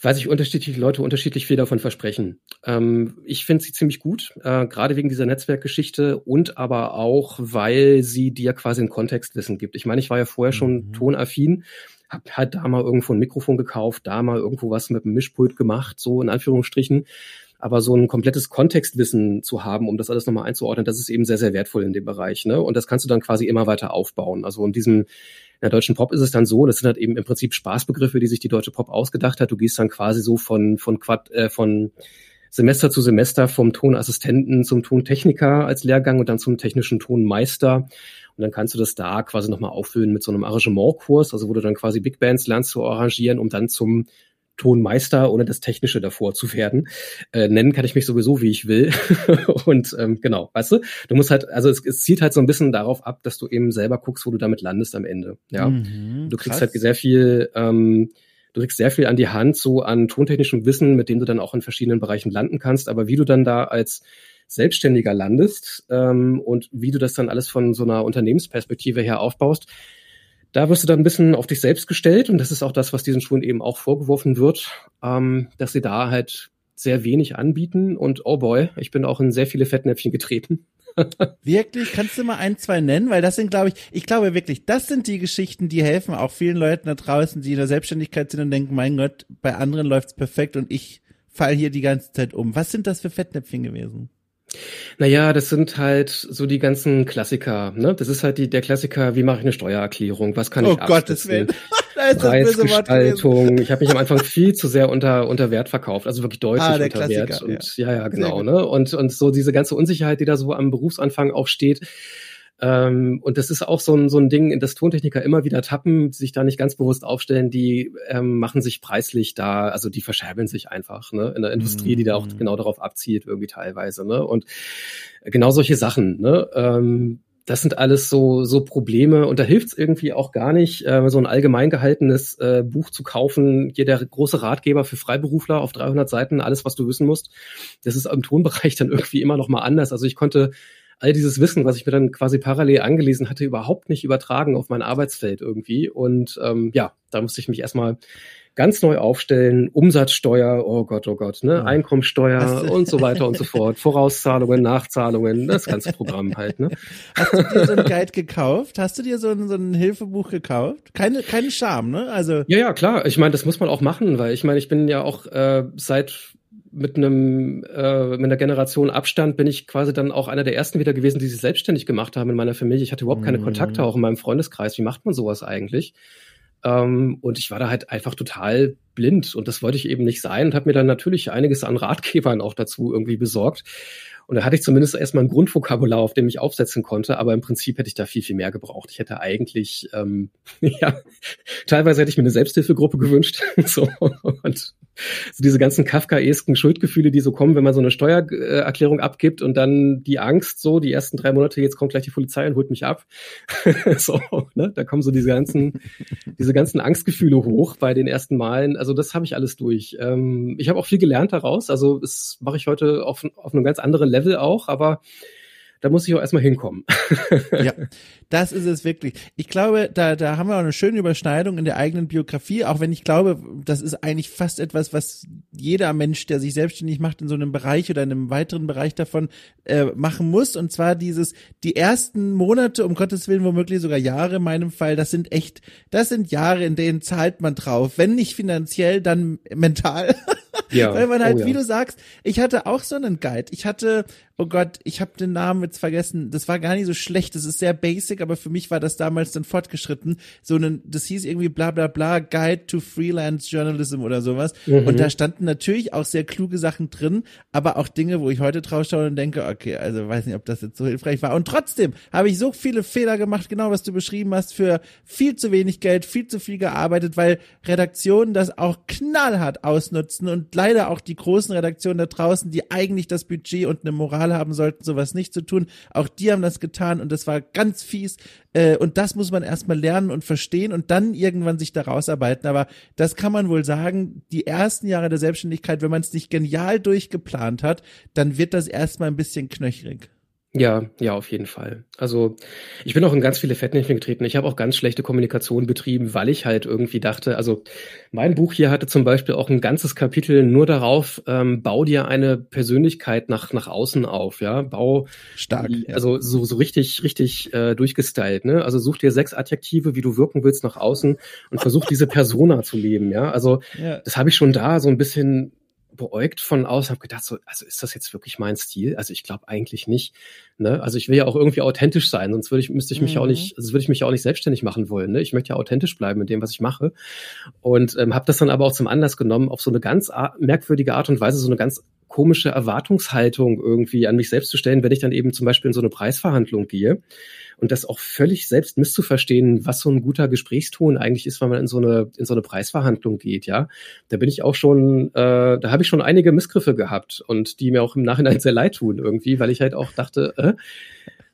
weil sich unterschiedliche Leute unterschiedlich viel davon versprechen. Ähm, ich finde sie ziemlich gut, äh, gerade wegen dieser Netzwerkgeschichte und aber auch, weil sie dir quasi ein Kontextwissen gibt. Ich meine, ich war ja vorher schon mhm. tonaffin hab halt da mal irgendwo ein Mikrofon gekauft, da mal irgendwo was mit einem Mischpult gemacht, so in Anführungsstrichen. Aber so ein komplettes Kontextwissen zu haben, um das alles nochmal einzuordnen, das ist eben sehr, sehr wertvoll in dem Bereich. Ne? Und das kannst du dann quasi immer weiter aufbauen. Also in diesem in der deutschen Pop ist es dann so, das sind halt eben im Prinzip Spaßbegriffe, die sich die deutsche Pop ausgedacht hat. Du gehst dann quasi so von von Quad, äh, von Semester zu Semester vom Tonassistenten zum Tontechniker als Lehrgang und dann zum technischen Tonmeister. Und dann kannst du das da quasi nochmal auffüllen mit so einem Arrangementkurs, also wo du dann quasi Big Bands lernst zu arrangieren, um dann zum Tonmeister, ohne das Technische davor zu werden. Äh, nennen kann ich mich sowieso, wie ich will. [laughs] und ähm, genau, weißt du, du musst halt, also es, es zieht halt so ein bisschen darauf ab, dass du eben selber guckst, wo du damit landest am Ende. Ja, mhm, du kriegst krass. halt sehr viel, ähm, du kriegst sehr viel an die Hand, so an tontechnischem Wissen, mit dem du dann auch in verschiedenen Bereichen landen kannst. Aber wie du dann da als Selbstständiger landest ähm, und wie du das dann alles von so einer Unternehmensperspektive her aufbaust, da wirst du dann ein bisschen auf dich selbst gestellt und das ist auch das, was diesen Schulen eben auch vorgeworfen wird, ähm, dass sie da halt sehr wenig anbieten und oh boy, ich bin auch in sehr viele Fettnäpfchen getreten. [laughs] wirklich? Kannst du mal ein, zwei nennen? Weil das sind, glaube ich, ich glaube wirklich, das sind die Geschichten, die helfen auch vielen Leuten da draußen, die in der Selbstständigkeit sind und denken, mein Gott, bei anderen läuft's perfekt und ich fall hier die ganze Zeit um. Was sind das für Fettnäpfchen gewesen? Naja, das sind halt so die ganzen Klassiker. Ne? Das ist halt die, der Klassiker, wie mache ich eine Steuererklärung? Was kann oh ich Oh Gottes Willen. [laughs] Preisgestaltung. Ich habe mich am Anfang viel zu sehr unter, unter Wert verkauft, also wirklich deutlich ah, unter Wert. Und ja, ja, genau. Ne? Und, und so diese ganze Unsicherheit, die da so am Berufsanfang auch steht, ähm, und das ist auch so ein, so ein Ding, das Tontechniker immer wieder tappen, sich da nicht ganz bewusst aufstellen, die ähm, machen sich preislich da, also die verscherbeln sich einfach, ne, in der Industrie, die da auch mhm. genau darauf abzielt, irgendwie teilweise, ne, und genau solche Sachen, ne, ähm, das sind alles so, so Probleme und da hilft es irgendwie auch gar nicht, äh, so ein allgemein gehaltenes äh, Buch zu kaufen. Hier der große Ratgeber für Freiberufler auf 300 Seiten, alles, was du wissen musst. Das ist im Tonbereich [laughs] dann irgendwie immer noch mal anders. Also ich konnte all dieses Wissen, was ich mir dann quasi parallel angelesen hatte, überhaupt nicht übertragen auf mein Arbeitsfeld irgendwie. Und ähm, ja, da musste ich mich erstmal ganz neu aufstellen, Umsatzsteuer, oh Gott, oh Gott, ne. Einkommensteuer und so weiter und so [laughs] fort, Vorauszahlungen, Nachzahlungen, das ganze Programm halt, ne. Hast du dir so ein Guide gekauft? Hast du dir so ein, so ein Hilfebuch gekauft? Keine, keine Scham, ne? Also. Ja, ja, klar. Ich meine, das muss man auch machen, weil ich meine, ich bin ja auch äh, seit mit einem äh, mit einer Generation Abstand bin ich quasi dann auch einer der ersten wieder gewesen, die sich selbstständig gemacht haben in meiner Familie. Ich hatte überhaupt keine mhm. Kontakte auch in meinem Freundeskreis. Wie macht man sowas eigentlich? Ähm, und ich war da halt einfach total blind und das wollte ich eben nicht sein und habe mir dann natürlich einiges an Ratgebern auch dazu irgendwie besorgt. Und da hatte ich zumindest erstmal ein Grundvokabular, auf dem ich aufsetzen konnte, aber im Prinzip hätte ich da viel, viel mehr gebraucht. Ich hätte eigentlich, ähm, [laughs] ja, teilweise hätte ich mir eine Selbsthilfegruppe gewünscht. [laughs] so, und so diese ganzen kafkaesken Schuldgefühle, die so kommen, wenn man so eine Steuererklärung abgibt und dann die Angst, so die ersten drei Monate, jetzt kommt gleich die Polizei und holt mich ab. [laughs] so, ne? Da kommen so diese ganzen, diese ganzen Angstgefühle hoch bei den ersten Malen. Also das habe ich alles durch. Ähm, ich habe auch viel gelernt daraus. Also das mache ich heute auf, auf einem ganz anderen Level auch, aber da muss ich auch erstmal hinkommen. [laughs] ja, das ist es wirklich. Ich glaube, da, da haben wir auch eine schöne Überschneidung in der eigenen Biografie, auch wenn ich glaube, das ist eigentlich fast etwas, was jeder Mensch, der sich selbstständig macht, in so einem Bereich oder in einem weiteren Bereich davon äh, machen muss. Und zwar dieses, die ersten Monate, um Gottes Willen, womöglich sogar Jahre in meinem Fall, das sind echt, das sind Jahre, in denen zahlt man drauf. Wenn nicht finanziell, dann mental. [laughs] Ja. [laughs] Weil man halt, oh ja. wie du sagst, ich hatte auch so einen Guide. Ich hatte oh Gott, ich habe den Namen jetzt vergessen. Das war gar nicht so schlecht. Das ist sehr basic, aber für mich war das damals dann fortgeschritten. So ein, das hieß irgendwie bla bla bla Guide to Freelance Journalism oder sowas. Mhm. Und da standen natürlich auch sehr kluge Sachen drin, aber auch Dinge, wo ich heute drauf schaue und denke, okay, also weiß nicht, ob das jetzt so hilfreich war. Und trotzdem habe ich so viele Fehler gemacht, genau was du beschrieben hast, für viel zu wenig Geld, viel zu viel gearbeitet, weil Redaktionen das auch knallhart ausnutzen und leider auch die großen Redaktionen da draußen, die eigentlich das Budget und eine Moral haben sollten, sowas nicht zu tun. Auch die haben das getan und das war ganz fies. Äh, und das muss man erstmal lernen und verstehen und dann irgendwann sich da rausarbeiten. Aber das kann man wohl sagen, die ersten Jahre der Selbstständigkeit, wenn man es nicht genial durchgeplant hat, dann wird das erstmal ein bisschen knöchrig. Ja, ja, auf jeden Fall. Also ich bin auch in ganz viele Fettnäpfchen getreten. Ich habe auch ganz schlechte Kommunikation betrieben, weil ich halt irgendwie dachte, also mein Buch hier hatte zum Beispiel auch ein ganzes Kapitel nur darauf, ähm, bau dir eine Persönlichkeit nach, nach außen auf, ja, bau stark, ja. also so, so richtig, richtig äh, durchgestylt, ne? Also such dir sechs Adjektive, wie du wirken willst nach außen und versuch diese Persona zu leben, ja. Also ja. das habe ich schon da so ein bisschen beäugt von aus, habe gedacht, so, also ist das jetzt wirklich mein Stil? Also ich glaube eigentlich nicht. Ne? Also ich will ja auch irgendwie authentisch sein, sonst würde ich, müsste ich mich mhm. auch nicht, also würde ich mich ja auch nicht selbstständig machen wollen. Ne? Ich möchte ja authentisch bleiben in dem, was ich mache. Und ähm, habe das dann aber auch zum Anlass genommen, auf so eine ganz merkwürdige Art und Weise, so eine ganz komische Erwartungshaltung irgendwie an mich selbst zu stellen, wenn ich dann eben zum Beispiel in so eine Preisverhandlung gehe und das auch völlig selbst misszuverstehen, was so ein guter Gesprächston eigentlich ist, wenn man in so eine in so eine Preisverhandlung geht, ja. Da bin ich auch schon, äh, da habe ich schon einige Missgriffe gehabt und die mir auch im Nachhinein [laughs] sehr leid tun irgendwie, weil ich halt auch dachte, äh,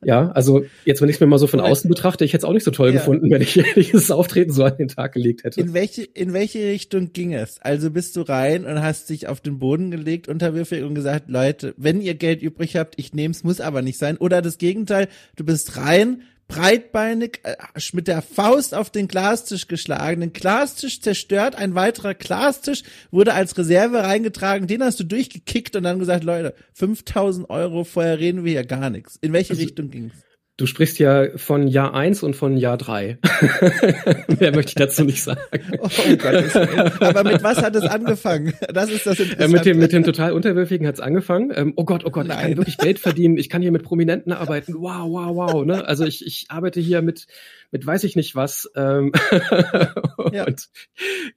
ja, also jetzt, wenn ich es mir mal so von außen betrachte, ich hätte es auch nicht so toll ja. gefunden, wenn ich [laughs] dieses Auftreten so an den Tag gelegt hätte. In welche, in welche Richtung ging es? Also bist du rein und hast dich auf den Boden gelegt, unterwürfig und gesagt, Leute, wenn ihr Geld übrig habt, ich nehme es, muss aber nicht sein. Oder das Gegenteil, du bist rein, breitbeinig äh, mit der Faust auf den Glastisch geschlagen, den Glastisch zerstört, ein weiterer Glastisch wurde als Reserve reingetragen, den hast du durchgekickt und dann gesagt, Leute, 5000 Euro, vorher reden wir ja gar nichts. In welche also, Richtung ging's? Du sprichst ja von Jahr eins und von Jahr drei. [laughs] Mehr möchte ich dazu nicht sagen. [laughs] Oh, oh Gott. Aber mit was hat es angefangen? Das ist das Interessante. Äh, mit, dem, mit dem total Unterwürfigen hat es angefangen. Ähm, oh Gott, oh Gott, Nein. ich kann wirklich Geld verdienen. Ich kann hier mit Prominenten arbeiten. Wow, wow, wow. Ne? Also ich, ich arbeite hier mit, mit weiß ich nicht was. Ähm, [laughs] ja. und,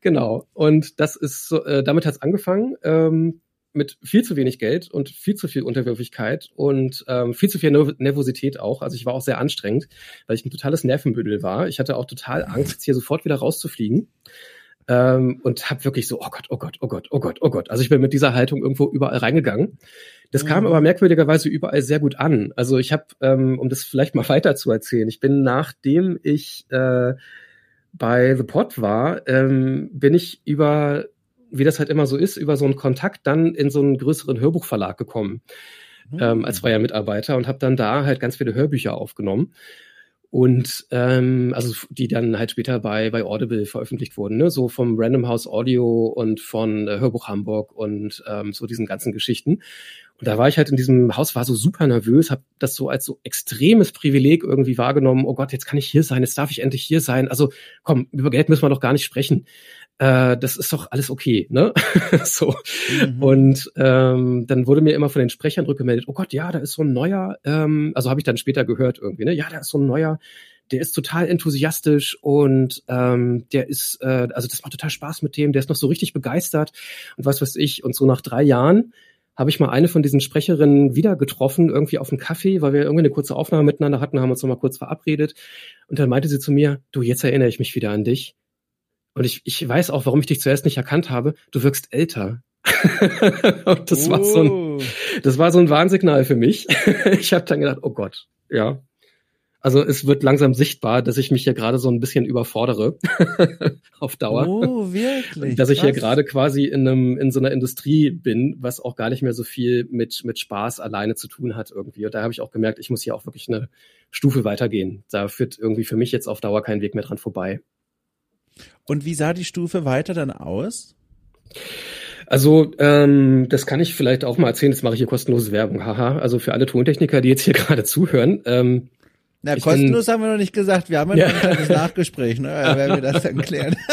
genau. Und das ist so, äh, damit hat es angefangen. Ähm, mit viel zu wenig Geld und viel zu viel Unterwürfigkeit und ähm, viel zu viel Nervosität auch. Also ich war auch sehr anstrengend, weil ich ein totales Nervenbündel war. Ich hatte auch total Angst, jetzt hier sofort wieder rauszufliegen. Ähm, und habe wirklich so, oh Gott, oh Gott, oh Gott, oh Gott, oh Gott. Also ich bin mit dieser Haltung irgendwo überall reingegangen. Das kam mhm. aber merkwürdigerweise überall sehr gut an. Also ich habe, ähm, um das vielleicht mal [laughs] weiter zu erzählen, ich bin nachdem ich äh, bei The Pot war, ähm, bin ich über wie das halt immer so ist, über so einen Kontakt dann in so einen größeren Hörbuchverlag gekommen mhm. ähm, als freier Mitarbeiter und habe dann da halt ganz viele Hörbücher aufgenommen und ähm, also die dann halt später bei bei Audible veröffentlicht wurden, ne? so vom Random House Audio und von äh, Hörbuch Hamburg und ähm, so diesen ganzen Geschichten. Und da war ich halt in diesem Haus, war so super nervös, habe das so als so extremes Privileg irgendwie wahrgenommen. Oh Gott, jetzt kann ich hier sein, jetzt darf ich endlich hier sein. Also komm, über Geld müssen wir doch gar nicht sprechen äh, das ist doch alles okay, ne? [laughs] so. Mhm. Und ähm, dann wurde mir immer von den Sprechern rückgemeldet, oh Gott, ja, da ist so ein neuer, ähm, also habe ich dann später gehört irgendwie, ne? Ja, da ist so ein neuer, der ist total enthusiastisch und ähm, der ist, äh, also das macht total Spaß mit dem, der ist noch so richtig begeistert und was weiß ich. Und so nach drei Jahren habe ich mal eine von diesen Sprecherinnen wieder getroffen, irgendwie auf dem Kaffee, weil wir irgendwie eine kurze Aufnahme miteinander hatten, haben uns noch mal kurz verabredet. Und dann meinte sie zu mir, du, jetzt erinnere ich mich wieder an dich. Und ich, ich weiß auch, warum ich dich zuerst nicht erkannt habe. Du wirkst älter. [laughs] und das oh. war so ein, oh. das war so ein Warnsignal für mich. [laughs] ich habe dann gedacht, oh Gott, ja. Also es wird langsam sichtbar, dass ich mich hier gerade so ein bisschen überfordere [laughs] auf Dauer. Oh, wirklich? Dass ich was? hier gerade quasi in einem in so einer Industrie bin, was auch gar nicht mehr so viel mit mit Spaß alleine zu tun hat irgendwie. Und da habe ich auch gemerkt, ich muss hier auch wirklich eine Stufe weitergehen. Da führt irgendwie für mich jetzt auf Dauer kein Weg mehr dran vorbei. Und wie sah die Stufe weiter dann aus? Also ähm, das kann ich vielleicht auch mal erzählen. Jetzt mache ich hier kostenlose Werbung. Haha. Also für alle Tontechniker, die jetzt hier [laughs] gerade zuhören. Ähm, na, kostenlos bin, haben wir noch nicht gesagt. Wir haben ja, ein kleines Nachgespräch, ne? Ja, werden wir das dann klären. [laughs]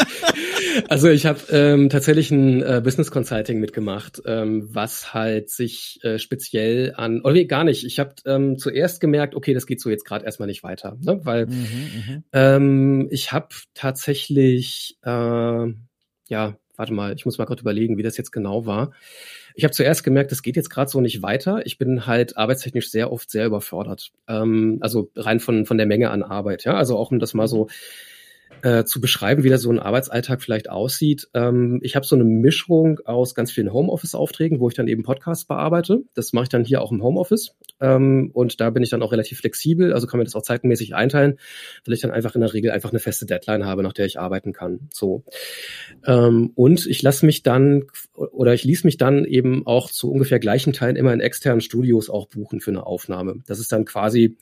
Also ich habe ähm, tatsächlich ein äh, Business Consulting mitgemacht, ähm, was halt sich äh, speziell an, oder nee, gar nicht. Ich habe ähm, zuerst gemerkt, okay, das geht so jetzt gerade erstmal nicht weiter, ne? weil mhm, mhm. ähm, ich habe tatsächlich, äh, ja, warte mal, ich muss mal gerade überlegen, wie das jetzt genau war. Ich habe zuerst gemerkt, das geht jetzt gerade so nicht weiter. Ich bin halt arbeitstechnisch sehr oft sehr überfordert. Ähm, also rein von, von der Menge an Arbeit, ja. Also auch um das mal so äh, zu beschreiben, wie da so ein Arbeitsalltag vielleicht aussieht. Ähm, ich habe so eine Mischung aus ganz vielen Homeoffice-Aufträgen, wo ich dann eben Podcasts bearbeite. Das mache ich dann hier auch im Homeoffice. Ähm, und da bin ich dann auch relativ flexibel, also kann mir das auch zeitmäßig einteilen, weil ich dann einfach in der Regel einfach eine feste Deadline habe, nach der ich arbeiten kann. So. Ähm, und ich lasse mich dann oder ich ließ mich dann eben auch zu ungefähr gleichen Teilen immer in externen Studios auch buchen für eine Aufnahme. Das ist dann quasi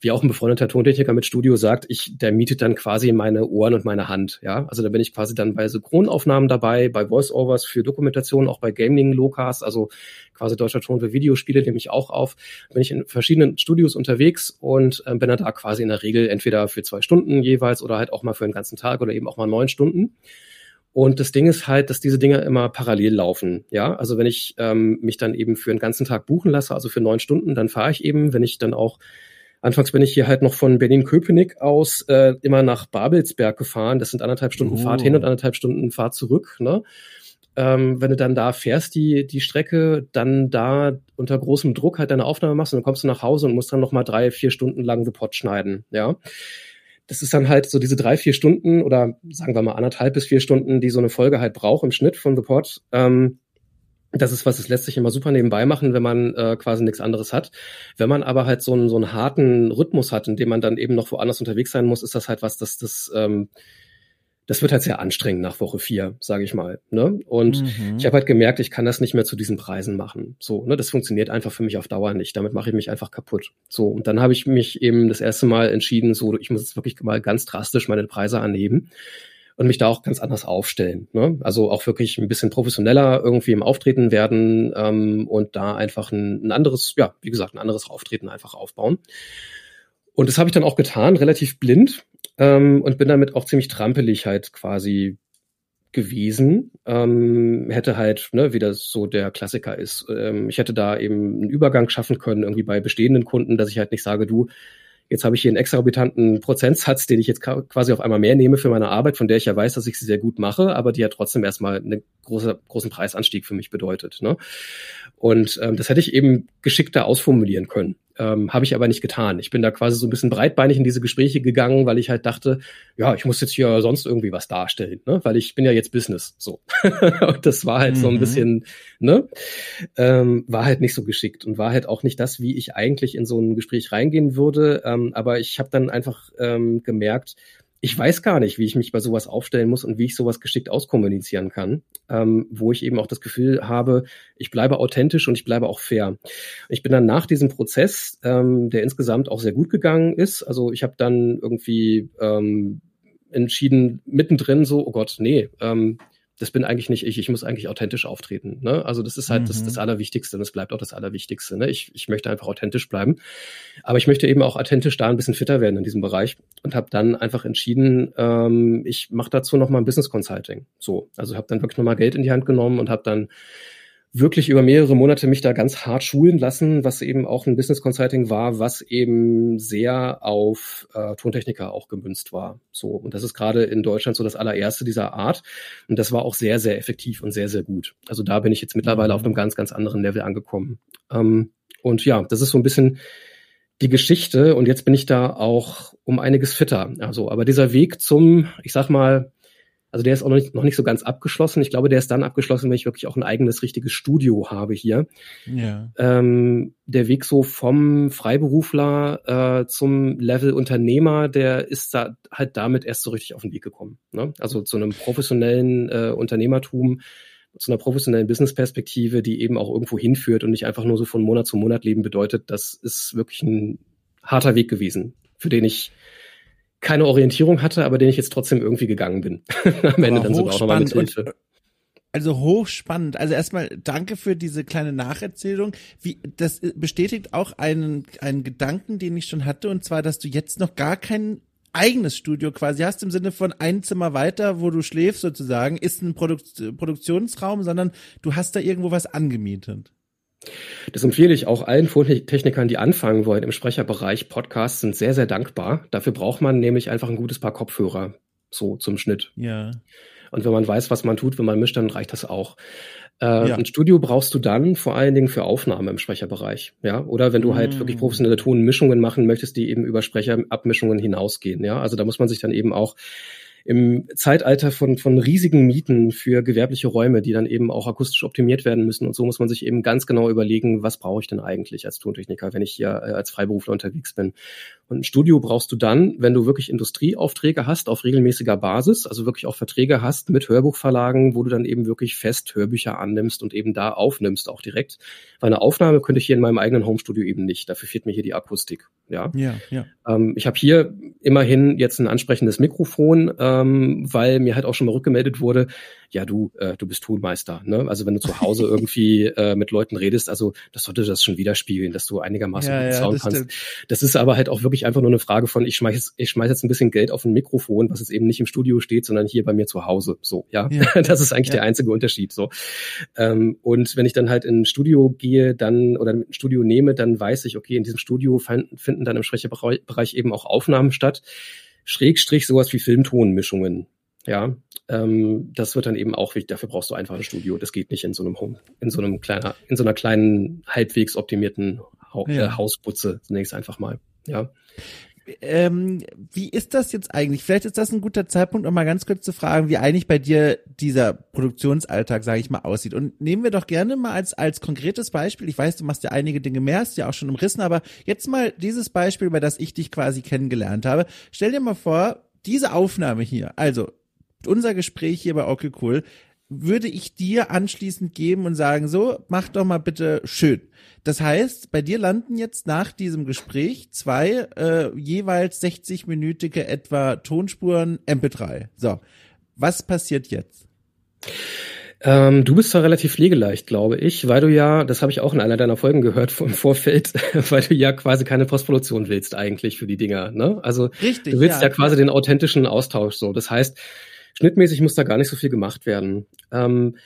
wie auch ein befreundeter Tontechniker mit Studio sagt, ich, der mietet dann quasi meine Ohren und meine Hand, ja. Also da bin ich quasi dann bei Synchronaufnahmen dabei, bei Voiceovers für Dokumentation, auch bei Gaming Lokas, also quasi deutscher Ton für Videospiele nehme ich auch auf. Bin ich in verschiedenen Studios unterwegs und äh, bin dann da quasi in der Regel entweder für zwei Stunden jeweils oder halt auch mal für einen ganzen Tag oder eben auch mal neun Stunden. Und das Ding ist halt, dass diese Dinge immer parallel laufen. Ja, also wenn ich ähm, mich dann eben für einen ganzen Tag buchen lasse, also für neun Stunden, dann fahre ich eben, wenn ich dann auch Anfangs bin ich hier halt noch von Berlin-Köpenick aus äh, immer nach Babelsberg gefahren. Das sind anderthalb Stunden oh. Fahrt hin und anderthalb Stunden Fahrt zurück. Ne? Ähm, wenn du dann da fährst, die, die Strecke, dann da unter großem Druck halt deine Aufnahme machst und dann kommst du nach Hause und musst dann noch mal drei, vier Stunden lang The Pod schneiden. Ja, das ist dann halt so diese drei, vier Stunden oder sagen wir mal anderthalb bis vier Stunden, die so eine Folge halt braucht im Schnitt von The Pod. Ähm, das ist was, es lässt sich immer super nebenbei machen, wenn man äh, quasi nichts anderes hat. Wenn man aber halt so einen, so einen harten Rhythmus hat, in dem man dann eben noch woanders unterwegs sein muss, ist das halt was, das, das, ähm, das wird halt sehr anstrengend nach Woche vier, sage ich mal. Ne? Und mhm. ich habe halt gemerkt, ich kann das nicht mehr zu diesen Preisen machen. So, ne, das funktioniert einfach für mich auf Dauer nicht. Damit mache ich mich einfach kaputt. So, und dann habe ich mich eben das erste Mal entschieden, so, ich muss jetzt wirklich mal ganz drastisch meine Preise anheben und mich da auch ganz anders aufstellen. Ne? Also auch wirklich ein bisschen professioneller irgendwie im Auftreten werden ähm, und da einfach ein, ein anderes, ja, wie gesagt, ein anderes Auftreten einfach aufbauen. Und das habe ich dann auch getan, relativ blind ähm, und bin damit auch ziemlich trampelig halt quasi gewesen. Ähm, hätte halt, ne, wie das so der Klassiker ist. Ähm, ich hätte da eben einen Übergang schaffen können, irgendwie bei bestehenden Kunden, dass ich halt nicht sage, du, Jetzt habe ich hier einen exorbitanten Prozentsatz, den ich jetzt quasi auf einmal mehr nehme für meine Arbeit, von der ich ja weiß, dass ich sie sehr gut mache, aber die ja trotzdem erstmal einen große, großen Preisanstieg für mich bedeutet. Ne? Und ähm, das hätte ich eben geschickter ausformulieren können. Ähm, Habe ich aber nicht getan. Ich bin da quasi so ein bisschen breitbeinig in diese Gespräche gegangen, weil ich halt dachte, ja, ich muss jetzt hier sonst irgendwie was darstellen, ne? weil ich bin ja jetzt Business. So. [laughs] und das war halt mhm. so ein mhm. bisschen, ne? Ähm, war halt nicht so geschickt und war halt auch nicht das, wie ich eigentlich in so ein Gespräch reingehen würde. Ähm, aber ich habe dann einfach ähm, gemerkt, ich weiß gar nicht, wie ich mich bei sowas aufstellen muss und wie ich sowas geschickt auskommunizieren kann, ähm, wo ich eben auch das Gefühl habe, ich bleibe authentisch und ich bleibe auch fair. Ich bin dann nach diesem Prozess, ähm, der insgesamt auch sehr gut gegangen ist, also ich habe dann irgendwie ähm, entschieden, mittendrin so, oh Gott, nee, ähm, das bin eigentlich nicht ich, ich muss eigentlich authentisch auftreten. Ne? Also das ist halt mhm. das, das Allerwichtigste und das bleibt auch das Allerwichtigste. Ne? Ich, ich möchte einfach authentisch bleiben. Aber ich möchte eben auch authentisch da ein bisschen fitter werden in diesem Bereich und habe dann einfach entschieden, ähm, ich mache dazu nochmal ein Business Consulting. So, also habe dann wirklich nochmal Geld in die Hand genommen und habe dann wirklich über mehrere Monate mich da ganz hart schulen lassen, was eben auch ein Business Consulting war, was eben sehr auf äh, Tontechniker auch gemünzt war. So und das ist gerade in Deutschland so das allererste dieser Art und das war auch sehr sehr effektiv und sehr sehr gut. Also da bin ich jetzt mittlerweile auf einem ganz ganz anderen Level angekommen. Ähm, und ja, das ist so ein bisschen die Geschichte und jetzt bin ich da auch um einiges fitter. Also, aber dieser Weg zum, ich sag mal, Also der ist auch noch nicht, noch nicht so ganz abgeschlossen. Ich glaube, der ist dann abgeschlossen, wenn ich wirklich auch ein eigenes richtiges Studio habe hier. Ja. Ähm, der Weg so vom Freiberufler äh, zum Level Unternehmer, der ist da halt damit erst so richtig auf den Weg gekommen. Ne? Also zu einem professionellen äh, Unternehmertum, zu einer professionellen Business-Perspektive, die eben auch irgendwo hinführt und nicht einfach nur so von Monat zu Monat leben bedeutet. Das ist wirklich ein harter Weg gewesen, für den ich keine Orientierung hatte, aber den ich jetzt trotzdem irgendwie gegangen bin. [laughs] Am Ende dann sogar auch nochmal mit Hilfe. Und, also hochspannend. Also erstmal danke für diese kleine Nacherzählung. Wie, das bestätigt auch einen, einen Gedanken, den ich schon hatte, und zwar, dass du jetzt noch gar kein eigenes Studio quasi hast, im Sinne von ein Zimmer weiter, wo du schläfst sozusagen, ist ein Produk Produktionsraum, sondern du hast da irgendwo was angemietet. Das empfehle ich auch allen Technikern, die anfangen wollen im Sprecherbereich. Podcasts sind sehr, sehr dankbar. Dafür braucht man nämlich einfach ein gutes Paar Kopfhörer. So zum Schnitt. Ja. Und wenn man weiß, was man tut, wenn man mischt, dann reicht das auch. Äh, ja. Ein Studio brauchst du dann vor allen Dingen für Aufnahme im Sprecherbereich, ja. Oder wenn du halt mm. wirklich professionelle Tonmischungen machen möchtest, die eben über Sprecherabmischungen hinausgehen, ja. Also da muss man sich dann eben auch im Zeitalter von, von riesigen Mieten für gewerbliche Räume, die dann eben auch akustisch optimiert werden müssen. Und so muss man sich eben ganz genau überlegen, was brauche ich denn eigentlich als Tontechniker, wenn ich hier äh, als Freiberufler unterwegs bin. Und ein Studio brauchst du dann, wenn du wirklich Industrieaufträge hast auf regelmäßiger Basis, also wirklich auch Verträge hast mit Hörbuchverlagen, wo du dann eben wirklich fest Hörbücher annimmst und eben da aufnimmst auch direkt. Weil eine Aufnahme könnte ich hier in meinem eigenen Homestudio eben nicht. Dafür fehlt mir hier die Akustik. Ja, ja. ja. Ähm, ich habe hier immerhin jetzt ein ansprechendes Mikrofon, ähm, weil mir halt auch schon mal rückgemeldet wurde, ja du, äh, du bist Tonmeister. Ne? Also wenn du zu Hause [laughs] irgendwie äh, mit Leuten redest, also das sollte das schon widerspiegeln, dass du einigermaßen ja, gut ja, Sound kannst. Stimmt. Das ist aber halt auch wirklich einfach nur eine Frage von, ich schmeiß, ich schmeiß jetzt ein bisschen Geld auf ein Mikrofon, was jetzt eben nicht im Studio steht, sondern hier bei mir zu Hause. So, ja. ja. [laughs] Das ist eigentlich der einzige Unterschied. So. Ähm, und wenn ich dann halt in ein Studio gehe, dann oder ein Studio nehme, dann weiß ich, okay, in diesem Studio finden dann im Sprecherbereich eben auch Aufnahmen statt. Schrägstrich sowas wie Filmtonmischungen. Ja, ähm, das wird dann eben auch wichtig. Dafür brauchst du einfach ein Studio. Das geht nicht in so einem Home, in so einem kleiner, in so einer kleinen halbwegs optimierten ha ja. äh, Hausputze zunächst einfach mal. Ja. Ähm, wie ist das jetzt eigentlich? Vielleicht ist das ein guter Zeitpunkt, um mal ganz kurz zu fragen, wie eigentlich bei dir dieser Produktionsalltag, sage ich mal, aussieht. Und nehmen wir doch gerne mal als als konkretes Beispiel. Ich weiß, du machst ja einige Dinge mehr, hast ja auch schon umrissen, aber jetzt mal dieses Beispiel, über das ich dich quasi kennengelernt habe. Stell dir mal vor, diese Aufnahme hier, also unser Gespräch hier bei Okay Cool würde ich dir anschließend geben und sagen, so, mach doch mal bitte schön. Das heißt, bei dir landen jetzt nach diesem Gespräch zwei äh, jeweils 60-minütige etwa Tonspuren MP3. So, was passiert jetzt? Ähm, du bist zwar relativ pflegeleicht, glaube ich, weil du ja, das habe ich auch in einer deiner Folgen gehört vom Vorfeld, [laughs] weil du ja quasi keine Postproduktion willst eigentlich für die Dinger. Ne? Also Richtig, du willst ja, ja quasi den authentischen Austausch so. Das heißt, schnittmäßig muss da gar nicht so viel gemacht werden. Ähm,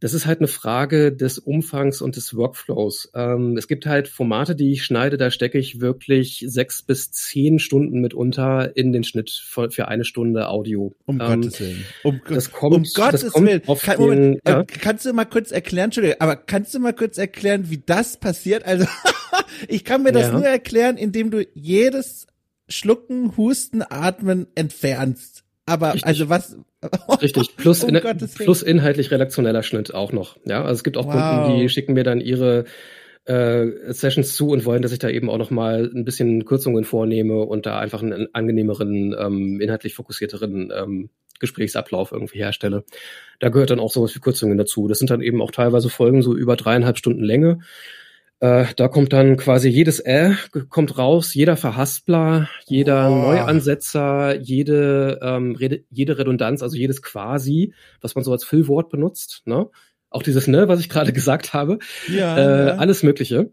das ist halt eine Frage des Umfangs und des Workflows. Ähm, es gibt halt Formate, die ich schneide, da stecke ich wirklich sechs bis zehn Stunden mitunter in den Schnitt für, für eine Stunde Audio. Um ähm, Gottes Willen. Um, das kommt, um Gottes das kommt Willen. Kann, den, Moment, ja. Äh, kannst du mal kurz erklären, Entschuldigung, aber kannst du mal kurz erklären, wie das passiert? Also, [laughs] ich kann mir das ja. nur erklären, indem du jedes Schlucken, Husten, Atmen entfernst. Aber Richtig. also was? [laughs] Richtig. Plus, um in, plus inhaltlich redaktioneller Schnitt auch noch. Ja, also es gibt auch wow. Kunden, die schicken mir dann ihre äh, Sessions zu und wollen, dass ich da eben auch noch mal ein bisschen Kürzungen vornehme und da einfach einen angenehmeren, ähm, inhaltlich fokussierteren ähm, Gesprächsablauf irgendwie herstelle. Da gehört dann auch sowas wie Kürzungen dazu. Das sind dann eben auch teilweise Folgen so über dreieinhalb Stunden Länge. Äh, da kommt dann quasi jedes Äh kommt raus, jeder Verhaspler, jeder oh. Neuansetzer, jede, ähm, Rede, jede Redundanz, also jedes quasi, was man so als Füllwort benutzt, ne? Auch dieses ne, was ich gerade [laughs] gesagt habe, ja, äh, ja. alles Mögliche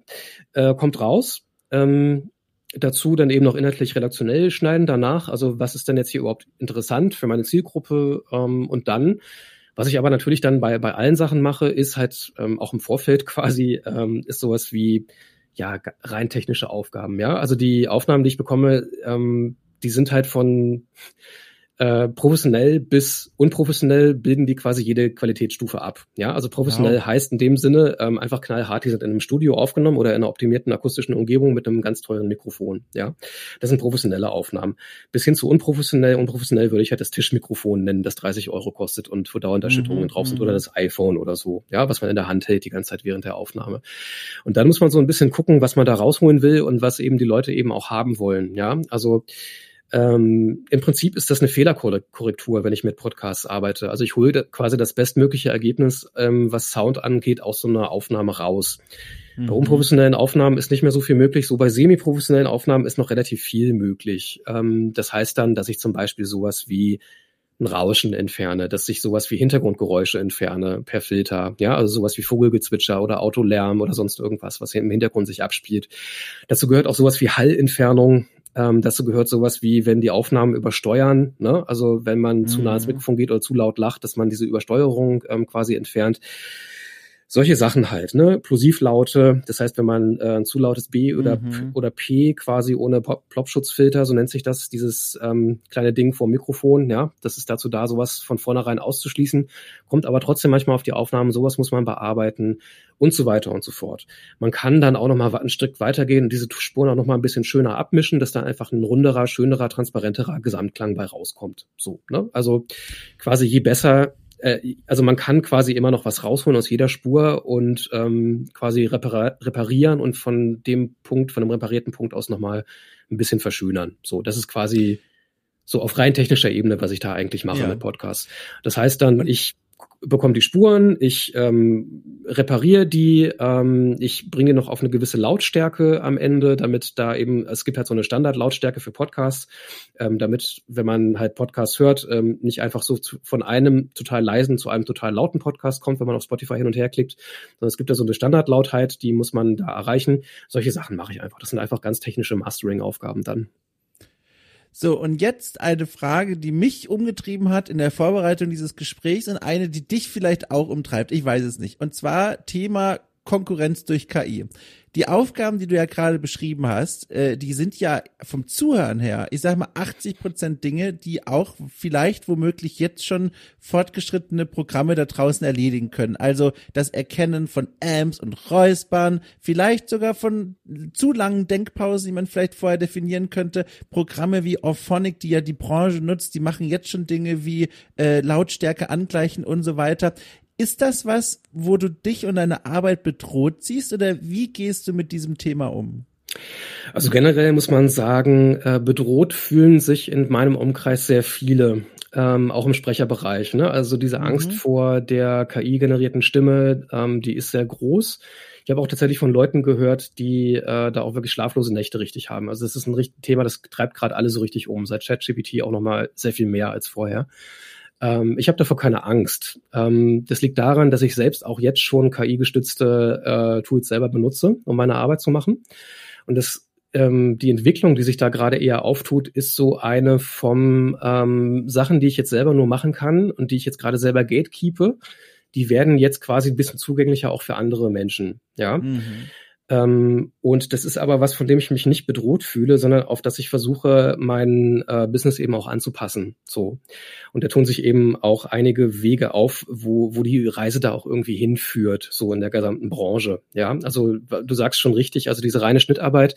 äh, kommt raus. Ähm, dazu dann eben noch inhaltlich redaktionell schneiden danach. Also was ist denn jetzt hier überhaupt interessant für meine Zielgruppe? Ähm, und dann was ich aber natürlich dann bei, bei allen Sachen mache, ist halt ähm, auch im Vorfeld [laughs] quasi, ähm, ist sowas wie ja rein technische Aufgaben. Ja, also die Aufnahmen, die ich bekomme, ähm, die sind halt von äh, professionell bis unprofessionell bilden die quasi jede Qualitätsstufe ab. Ja, also professionell wow. heißt in dem Sinne ähm, einfach knallhart, die sind in einem Studio aufgenommen oder in einer optimierten akustischen Umgebung mit einem ganz teuren Mikrofon. Ja, das sind professionelle Aufnahmen. Bis hin zu unprofessionell, unprofessionell würde ich halt das Tischmikrofon nennen, das 30 Euro kostet und wo dauernd Erschütterungen mhm. drauf sind oder mhm. das iPhone oder so. Ja, was man in der Hand hält die ganze Zeit während der Aufnahme. Und dann muss man so ein bisschen gucken, was man da rausholen will und was eben die Leute eben auch haben wollen. Ja, also ähm, Im Prinzip ist das eine Fehlerkorrektur, wenn ich mit Podcasts arbeite. Also ich hole quasi das bestmögliche Ergebnis, ähm, was Sound angeht, aus so einer Aufnahme raus. Mhm. Bei unprofessionellen Aufnahmen ist nicht mehr so viel möglich. So bei semi-professionellen Aufnahmen ist noch relativ viel möglich. Ähm, das heißt dann, dass ich zum Beispiel sowas wie ein Rauschen entferne, dass ich sowas wie Hintergrundgeräusche entferne per Filter, ja, also sowas wie Vogelgezwitscher oder Autolärm oder sonst irgendwas, was hier im Hintergrund sich abspielt. Dazu gehört auch sowas wie Hallentfernung, ähm, dazu gehört sowas wie, wenn die Aufnahmen übersteuern, ne? also wenn man mhm. zu nah mhm. Mikrofon geht oder zu laut lacht, dass man diese Übersteuerung ähm, quasi entfernt. Solche Sachen halt, ne? Plosivlaute, das heißt, wenn man äh, ein zu lautes B oder, mhm. oder P quasi ohne Plopschutzfilter, so nennt sich das, dieses ähm, kleine Ding vor dem Mikrofon, ja, das ist dazu da, sowas von vornherein auszuschließen, kommt aber trotzdem manchmal auf die Aufnahmen, sowas muss man bearbeiten und so weiter und so fort. Man kann dann auch nochmal ein Stück weitergehen und diese Spuren auch nochmal ein bisschen schöner abmischen, dass da einfach ein runderer, schönerer, transparenterer Gesamtklang bei rauskommt. So, ne? Also quasi je besser äh, also man kann quasi immer noch was rausholen aus jeder Spur und ähm, quasi repara reparieren und von dem Punkt, von dem reparierten Punkt aus nochmal ein bisschen verschönern. So, das ist quasi so auf rein technischer Ebene, was ich da eigentlich mache ja. mit Podcasts. Das heißt dann, ich bekomme die Spuren, ich ähm, repariere die, ähm, ich bringe noch auf eine gewisse Lautstärke am Ende, damit da eben, es gibt halt so eine Standardlautstärke für Podcasts, ähm, damit, wenn man halt Podcasts hört, ähm, nicht einfach so zu, von einem total leisen zu einem total lauten Podcast kommt, wenn man auf Spotify hin und her klickt, sondern es gibt da so eine Standardlautheit, die muss man da erreichen. Solche Sachen mache ich einfach. Das sind einfach ganz technische Mastering-Aufgaben dann. So, und jetzt eine Frage, die mich umgetrieben hat in der Vorbereitung dieses Gesprächs und eine, die dich vielleicht auch umtreibt. Ich weiß es nicht. Und zwar Thema Konkurrenz durch KI die Aufgaben, die du ja gerade beschrieben hast, äh, die sind ja vom Zuhören her, ich sag mal 80 Prozent Dinge, die auch vielleicht womöglich jetzt schon fortgeschrittene Programme da draußen erledigen können. Also das Erkennen von Amps und Räuspern, vielleicht sogar von zu langen Denkpausen, die man vielleicht vorher definieren könnte. Programme wie Orphonic, die ja die Branche nutzt, die machen jetzt schon Dinge wie äh, Lautstärke angleichen und so weiter. Ist das was, wo du dich und deine Arbeit bedroht siehst oder wie gehst du mit diesem Thema um? Also generell muss man sagen, äh, bedroht fühlen sich in meinem Umkreis sehr viele, ähm, auch im Sprecherbereich. Ne? Also diese Angst mhm. vor der KI-generierten Stimme, ähm, die ist sehr groß. Ich habe auch tatsächlich von Leuten gehört, die äh, da auch wirklich schlaflose Nächte richtig haben. Also das ist ein Thema, das treibt gerade alle so richtig um. Seit ChatGPT auch noch mal sehr viel mehr als vorher. Ähm, ich habe davor keine Angst. Ähm, das liegt daran, dass ich selbst auch jetzt schon KI-gestützte äh, Tools selber benutze, um meine Arbeit zu machen. Und das ähm, die Entwicklung, die sich da gerade eher auftut, ist so eine vom ähm, Sachen, die ich jetzt selber nur machen kann und die ich jetzt gerade selber gatekeepe, die werden jetzt quasi ein bisschen zugänglicher auch für andere Menschen. Ja. Mhm. Ähm, und das ist aber was, von dem ich mich nicht bedroht fühle, sondern auf das ich versuche, mein äh, Business eben auch anzupassen. So. Und da tun sich eben auch einige Wege auf, wo, wo die Reise da auch irgendwie hinführt, so in der gesamten Branche. Ja, also du sagst schon richtig, also diese reine Schnittarbeit,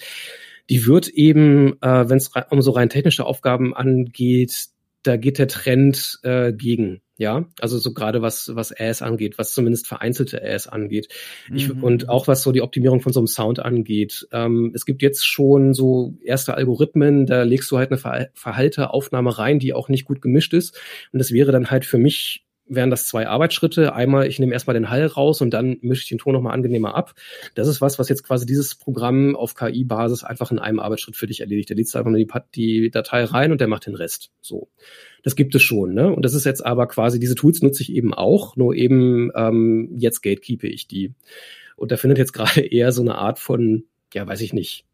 die wird eben, äh, wenn es um so rein technische Aufgaben angeht, da geht der Trend äh, gegen. Ja, also so gerade was, was Ass angeht, was zumindest vereinzelte Ass angeht. Ich, mhm. Und auch was so die Optimierung von so einem Sound angeht. Ähm, es gibt jetzt schon so erste Algorithmen, da legst du halt eine Ver Verhalteaufnahme rein, die auch nicht gut gemischt ist. Und das wäre dann halt für mich wären das zwei Arbeitsschritte. Einmal, ich nehme erstmal den Hall raus und dann mische ich den Ton nochmal angenehmer ab. Das ist was, was jetzt quasi dieses Programm auf KI-Basis einfach in einem Arbeitsschritt für dich erledigt. Der lädt einfach nur die, die, Datei rein und der macht den Rest. So. Das gibt es schon, ne? Und das ist jetzt aber quasi, diese Tools nutze ich eben auch, nur eben ähm, jetzt gatekeepe ich die. Und da findet jetzt [laughs] gerade eher so eine Art von, ja, weiß ich nicht,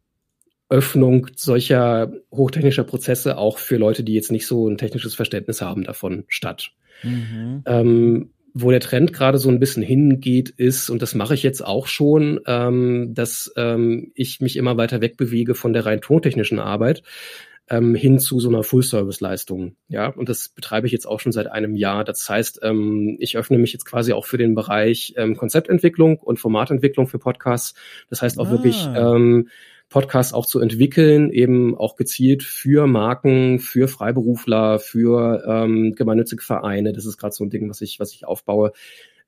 Öffnung solcher hochtechnischer Prozesse auch für Leute, die jetzt nicht so ein technisches Verständnis haben davon statt. Mhm. Ähm, wo der Trend gerade so ein bisschen hingeht, ist, und das mache ich jetzt auch schon, ähm, dass ähm, ich mich immer weiter wegbewege von der rein tontechnischen Arbeit ähm, hin zu so einer Full-Service-Leistung. Ja, und das betreibe ich jetzt auch schon seit einem Jahr. Das heißt, ähm, ich öffne mich jetzt quasi auch für den Bereich ähm, Konzeptentwicklung und Formatentwicklung für Podcasts. Das heißt auch ah. wirklich ähm, Podcasts auch zu entwickeln, eben auch gezielt für Marken, für Freiberufler, für ähm, gemeinnützige Vereine. Das ist gerade so ein Ding, was ich, was ich aufbaue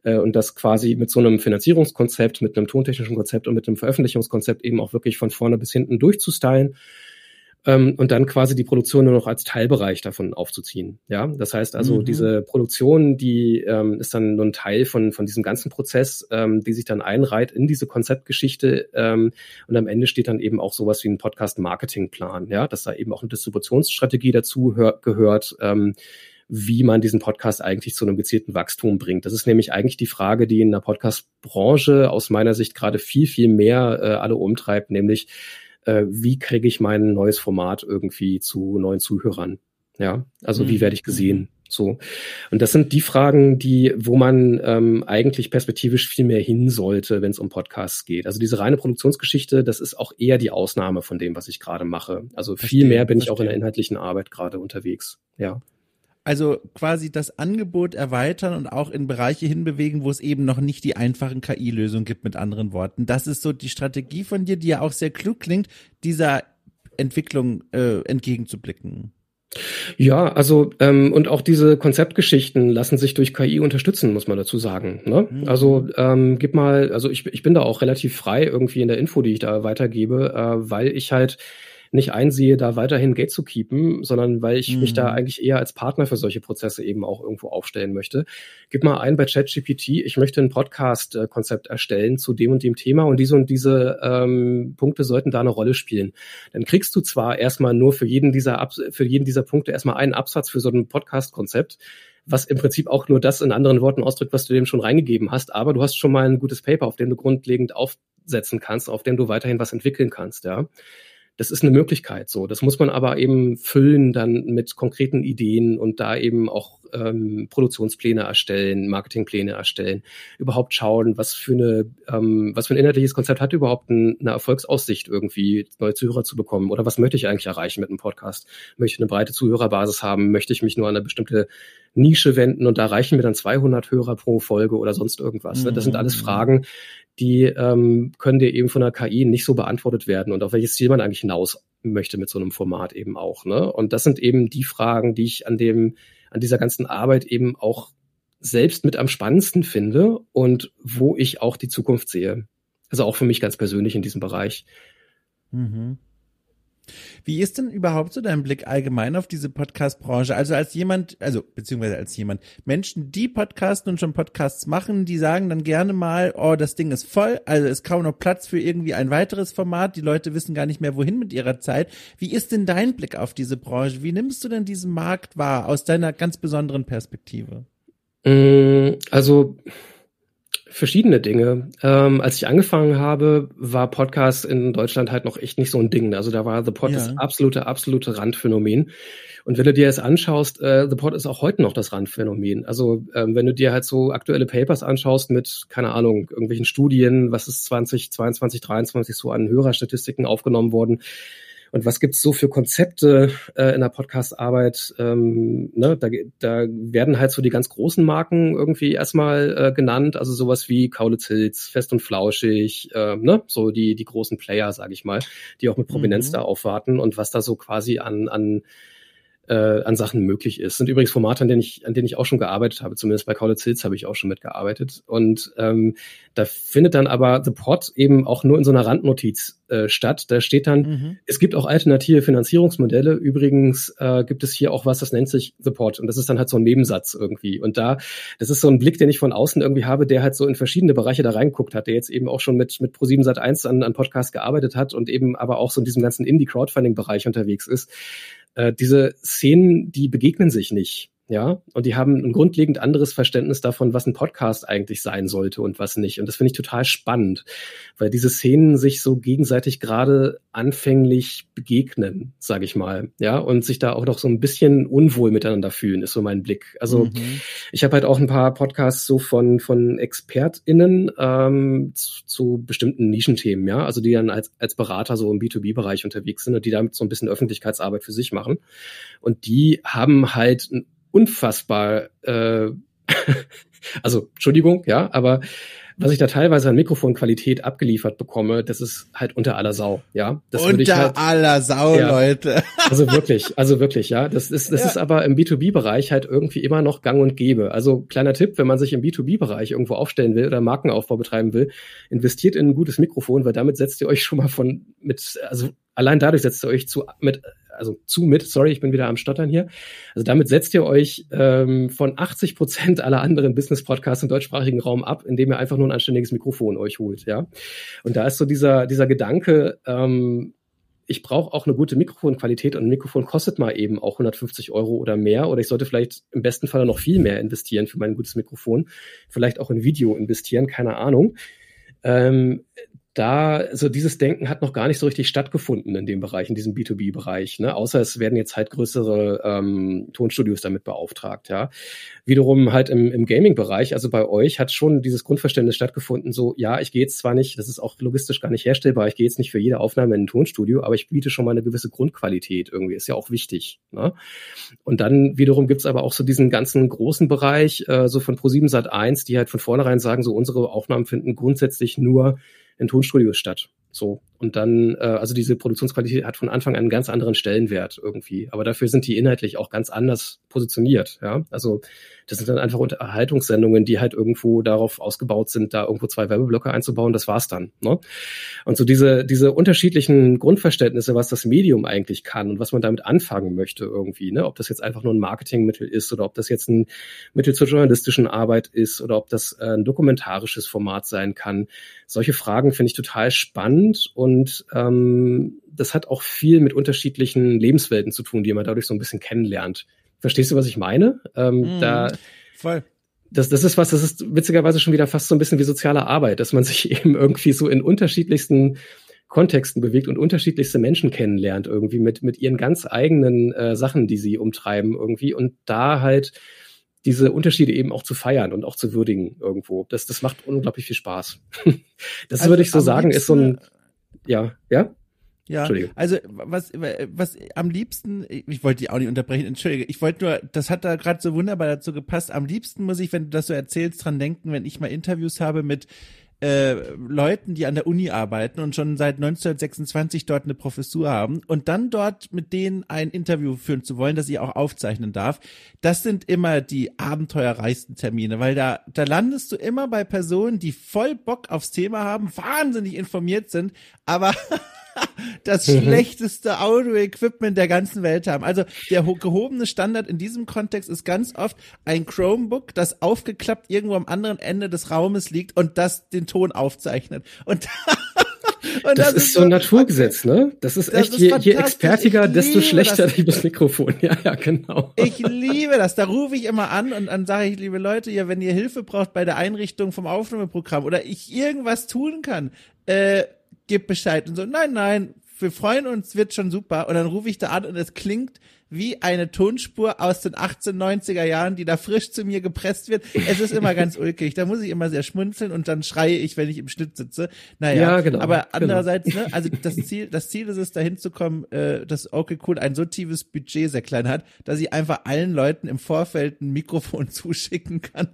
äh, und das quasi mit so einem Finanzierungskonzept, mit einem tontechnischen Konzept und mit einem Veröffentlichungskonzept eben auch wirklich von vorne bis hinten durchzustylen ähm, und dann quasi die Produktion nur noch als Teilbereich davon aufzuziehen. Ja, das heißt also, mhm. diese Produktion, die ähm, ist dann nur ein Teil von, von diesem ganzen Prozess, ähm, die sich dann einreiht in diese Konzeptgeschichte ähm, und am Ende steht dann eben auch sowas wie ein Podcast-Marketing-Plan, ja, dass da eben auch eine Distributionsstrategie dazu gehört, ähm, wie man diesen Podcast eigentlich zu einem gezielten Wachstum bringt. Das ist nämlich eigentlich die Frage, die in der Podcast-Branche aus meiner Sicht gerade viel, viel mehr äh, alle umtreibt, nämlich äh, wie kriege ich mein neues Format irgendwie zu neuen Zuhörern? Ja, also mhm. wie werde ich gesehen? So. Und das sind die Fragen, die, wo man ähm, eigentlich perspektivisch viel mehr hin sollte, wenn es um Podcasts geht. Also diese reine Produktionsgeschichte, das ist auch eher die Ausnahme von dem, was ich gerade mache. Also verstehe, viel mehr bin verstehe. ich auch in der inhaltlichen Arbeit gerade unterwegs. Ja. Also quasi das Angebot erweitern und auch in Bereiche hinbewegen, wo es eben noch nicht die einfachen KI-Lösungen gibt, mit anderen Worten. Das ist so die Strategie von dir, die ja auch sehr klug klingt, dieser Entwicklung äh, entgegenzublicken. Ja, also ähm, und auch diese Konzeptgeschichten lassen sich durch KI unterstützen, muss man dazu sagen. Ne? Mhm. Also ähm, gib mal, also ich, ich bin da auch relativ frei irgendwie in der Info, die ich da weitergebe, äh, weil ich halt nicht einsehe, da weiterhin Geld zu keepen, sondern weil ich mhm. mich da mhm. eigentlich eher als Partner für solche Prozesse eben auch irgendwo aufstellen möchte. Gib mal ein bei ChatGPT, ich möchte ein Podcast-Konzept erstellen zu dem und dem Thema und diese und diese ähm, Punkte sollten da eine Rolle spielen. Dann kriegst du zwar erstmal nur für jeden dieser, Abs für jeden dieser Punkte erstmal einen Absatz für so ein Podcast-Konzept, was im Prinzip auch nur das in anderen Worten ausdrückt, was du dem schon reingegeben hast. Aber du hast schon mal ein gutes Paper, auf dem du grundlegend aufsetzen kannst, auf dem du weiterhin was entwickeln kannst, ja das ist eine Möglichkeit so. Das muss man aber eben füllen dann mit konkreten Ideen und da eben auch ähm, Produktionspläne erstellen, Marketingpläne erstellen, überhaupt schauen, was für eine, ähm, was für ein inhaltliches Konzept hat überhaupt ein, eine Erfolgsaussicht irgendwie neue Zuhörer zu bekommen oder was möchte ich eigentlich erreichen mit einem Podcast? Möchte ich eine breite Zuhörerbasis haben? Möchte ich mich nur an eine bestimmte Nische wenden und da reichen mir dann 200 Hörer pro Folge oder sonst irgendwas? Mhm. Das sind alles mhm. Fragen, die ähm, können dir eben von der KI nicht so beantwortet werden und auf welches Ziel man eigentlich hinaus möchte mit so einem Format eben auch. Ne? Und das sind eben die Fragen, die ich an dem, an dieser ganzen Arbeit eben auch selbst mit am spannendsten finde und wo ich auch die Zukunft sehe. Also auch für mich ganz persönlich in diesem Bereich. Mhm. Wie ist denn überhaupt so dein Blick allgemein auf diese Podcast-Branche? Also als jemand, also beziehungsweise als jemand, Menschen, die podcasten und schon Podcasts machen, die sagen dann gerne mal, oh, das Ding ist voll, also ist kaum noch Platz für irgendwie ein weiteres Format, die Leute wissen gar nicht mehr, wohin mit ihrer Zeit. Wie ist denn dein Blick auf diese Branche? Wie nimmst du denn diesen Markt wahr aus deiner ganz besonderen Perspektive? Mm, also verschiedene Dinge. Ähm, als ich angefangen habe, war Podcast in Deutschland halt noch echt nicht so ein Ding. Also da war The Pod ja. das absolute, absolute Randphänomen. Und wenn du dir es anschaust, äh, The Pod ist auch heute noch das Randphänomen. Also ähm, wenn du dir halt so aktuelle Papers anschaust mit, keine Ahnung, irgendwelchen Studien, was ist 2022, 2023 so an Hörerstatistiken aufgenommen worden, und was gibt's so für Konzepte äh, in der Podcast-Arbeit? Ähm, ne, da, da werden halt so die ganz großen Marken irgendwie erstmal äh, genannt, also sowas wie Kaulitz Hills, Fest und Flauschig, äh, ne, so die die großen Player, sage ich mal, die auch mit Prominenz mhm. da aufwarten und was da so quasi an an äh, an Sachen möglich ist. Sind übrigens Formate, an denen ich, an denen ich auch schon gearbeitet habe. Zumindest bei Kaulitz Hills habe ich auch schon mitgearbeitet. Und ähm, da findet dann aber The Pod eben auch nur in so einer Randnotiz äh, statt. Da steht dann, mhm. es gibt auch alternative Finanzierungsmodelle. Übrigens äh, gibt es hier auch was, das nennt sich The Pod. Und das ist dann halt so ein Nebensatz irgendwie. Und da, das ist so ein Blick, den ich von außen irgendwie habe, der halt so in verschiedene Bereiche da reinguckt hat, der jetzt eben auch schon mit, mit Pro7 Sat 1 an, an Podcast gearbeitet hat und eben aber auch so in diesem ganzen Indie-Crowdfunding-Bereich unterwegs ist äh, diese Szenen, die begegnen sich nicht. Ja, und die haben ein grundlegend anderes Verständnis davon, was ein Podcast eigentlich sein sollte und was nicht. Und das finde ich total spannend, weil diese Szenen sich so gegenseitig gerade anfänglich begegnen, sage ich mal, ja, und sich da auch noch so ein bisschen unwohl miteinander fühlen, ist so mein Blick. Also mhm. ich habe halt auch ein paar Podcasts so von von ExpertInnen ähm, zu, zu bestimmten Nischenthemen, ja, also die dann als als Berater so im B2B-Bereich unterwegs sind und die damit so ein bisschen Öffentlichkeitsarbeit für sich machen. Und die haben halt ein unfassbar, äh, [laughs] also Entschuldigung, ja, aber was ich da teilweise an Mikrofonqualität abgeliefert bekomme, das ist halt unter aller Sau, ja. Das unter halt, aller Sau, ja, Leute. [laughs] Also wirklich, also wirklich, ja. Das ist, das ja. ist aber im B2B-Bereich halt irgendwie immer noch gang und gäbe. Also kleiner Tipp, wenn man sich im B2B-Bereich irgendwo aufstellen will oder Markenaufbau betreiben will, investiert in ein gutes Mikrofon, weil damit setzt ihr euch schon mal von mit, also allein dadurch setzt ihr euch zu mit also zu mit, sorry, ich bin wieder am Stottern hier. Also damit setzt ihr euch ähm, von 80 Prozent aller anderen Business-Podcasts im deutschsprachigen Raum ab, indem ihr einfach nur ein anständiges Mikrofon euch holt, ja. Und da ist so dieser, dieser Gedanke, ähm, ich brauche auch eine gute Mikrofonqualität und ein Mikrofon kostet mal eben auch 150 Euro oder mehr oder ich sollte vielleicht im besten Fall noch viel mehr investieren für mein gutes Mikrofon, vielleicht auch in Video investieren, keine Ahnung. Ähm, da, also dieses Denken hat noch gar nicht so richtig stattgefunden in dem Bereich, in diesem B2B-Bereich, ne? Außer es werden jetzt halt größere ähm, Tonstudios damit beauftragt, ja. Wiederum halt im, im Gaming-Bereich, also bei euch hat schon dieses Grundverständnis stattgefunden, so, ja, ich gehe jetzt zwar nicht, das ist auch logistisch gar nicht herstellbar, ich gehe jetzt nicht für jede Aufnahme in ein Tonstudio, aber ich biete schon mal eine gewisse Grundqualität irgendwie, ist ja auch wichtig. Ne? Und dann wiederum gibt's aber auch so diesen ganzen großen Bereich, äh, so von Pro7 Sat 1, die halt von vornherein sagen, so unsere Aufnahmen finden grundsätzlich nur in Tonstudios statt. So. Und dann, äh, also diese Produktionsqualität hat von Anfang an einen ganz anderen Stellenwert irgendwie. Aber dafür sind die inhaltlich auch ganz anders positioniert. Ja, also das sind dann einfach Unterhaltungssendungen, die halt irgendwo darauf ausgebaut sind, da irgendwo zwei Werbeblöcke einzubauen. Das war's dann. Ne? Und so diese diese unterschiedlichen Grundverständnisse, was das Medium eigentlich kann und was man damit anfangen möchte irgendwie. Ne? Ob das jetzt einfach nur ein Marketingmittel ist oder ob das jetzt ein Mittel zur journalistischen Arbeit ist oder ob das äh, ein dokumentarisches Format sein kann. Solche Fragen finde ich total spannend und und ähm, das hat auch viel mit unterschiedlichen Lebenswelten zu tun, die man dadurch so ein bisschen kennenlernt. Verstehst du, was ich meine? Ähm, mm, da, voll. Das, das ist was, das ist witzigerweise schon wieder fast so ein bisschen wie soziale Arbeit, dass man [laughs] sich eben irgendwie so in unterschiedlichsten Kontexten bewegt und unterschiedlichste Menschen kennenlernt, irgendwie mit, mit ihren ganz eigenen äh, Sachen, die sie umtreiben, irgendwie. Und da halt diese Unterschiede eben auch zu feiern und auch zu würdigen irgendwo. Das, das macht unglaublich viel Spaß. [laughs] das also würde ich so sagen, ist so ein ja, ja? Ja, also was, was am liebsten, ich wollte die auch nicht unterbrechen, entschuldige, ich wollte nur, das hat da gerade so wunderbar dazu gepasst. Am liebsten muss ich, wenn du das so erzählst, dran denken, wenn ich mal Interviews habe mit äh, Leuten, die an der Uni arbeiten und schon seit 1926 dort eine Professur haben und dann dort mit denen ein Interview führen zu wollen, das ich auch aufzeichnen darf, das sind immer die abenteuerreichsten Termine, weil da, da landest du immer bei Personen, die voll Bock aufs Thema haben, wahnsinnig informiert sind, aber [laughs] das [laughs] schlechteste Audio-Equipment der ganzen Welt haben. Also der gehobene Standard in diesem Kontext ist ganz oft ein Chromebook, das aufgeklappt irgendwo am anderen Ende des Raumes liegt und das den Ton aufzeichnet. Und [laughs] Und das, das ist so ein Naturgesetz, ne? Das ist das echt, ist je, je expertiger, desto schlechter das, [laughs] das Mikrofon. Ja, ja, genau. Ich liebe das. Da rufe ich immer an und dann sage ich, liebe Leute, ja, wenn ihr Hilfe braucht bei der Einrichtung vom Aufnahmeprogramm oder ich irgendwas tun kann, äh, gebt Bescheid. Und so, nein, nein, wir freuen uns, wird schon super. Und dann rufe ich da an und es klingt wie eine Tonspur aus den 1890er Jahren, die da frisch zu mir gepresst wird. Es ist immer ganz [laughs] ulkig. Da muss ich immer sehr schmunzeln und dann schreie ich, wenn ich im Schnitt sitze. Naja, ja, genau, aber genau. andererseits, genau. ne, also das Ziel, das Ziel ist es, dahin zu kommen, äh, dass okay cool ein so tiefes Budget sehr klein hat, dass ich einfach allen Leuten im Vorfeld ein Mikrofon [laughs] zuschicken kann,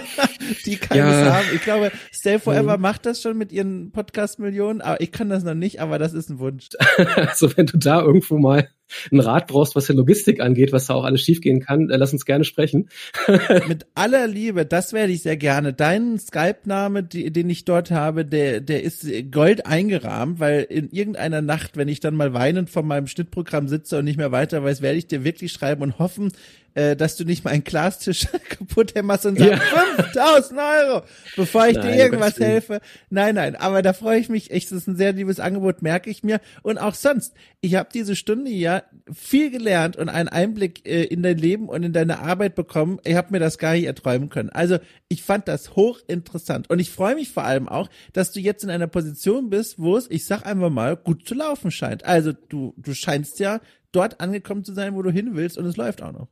[laughs] die keines ja. haben. Ich glaube, Stay Forever mhm. macht das schon mit ihren Podcast-Millionen, aber ich kann das noch nicht, aber das ist ein Wunsch. also wenn du da irgendwo mal einen Rat brauchst, was die Logistik angeht, was da auch alles schiefgehen kann, äh, lass uns gerne sprechen. [laughs] Mit aller Liebe, das werde ich sehr gerne. Dein Skype-Name, den ich dort habe, der, der ist Gold eingerahmt, weil in irgendeiner Nacht, wenn ich dann mal weinend vor meinem Schnittprogramm sitze und nicht mehr weiter weiß, werde ich dir wirklich schreiben und hoffen, äh, dass du nicht mal einen Glastisch [laughs] kaputt hämmerst und sagst, ja. 5000 Euro, bevor ich nein, dir irgendwas helfe. Nein, nein, aber da freue ich mich echt, das ist ein sehr liebes Angebot, merke ich mir. Und auch sonst, ich habe diese Stunde ja viel gelernt und einen Einblick äh, in dein Leben und in deine Arbeit bekommen. Ich habe mir das gar nicht erträumen können. Also ich fand das hochinteressant und ich freue mich vor allem auch, dass du jetzt in einer Position bist, wo es, ich sag einfach mal, gut zu laufen scheint. Also du du scheinst ja dort angekommen zu sein, wo du hin willst und es läuft auch noch.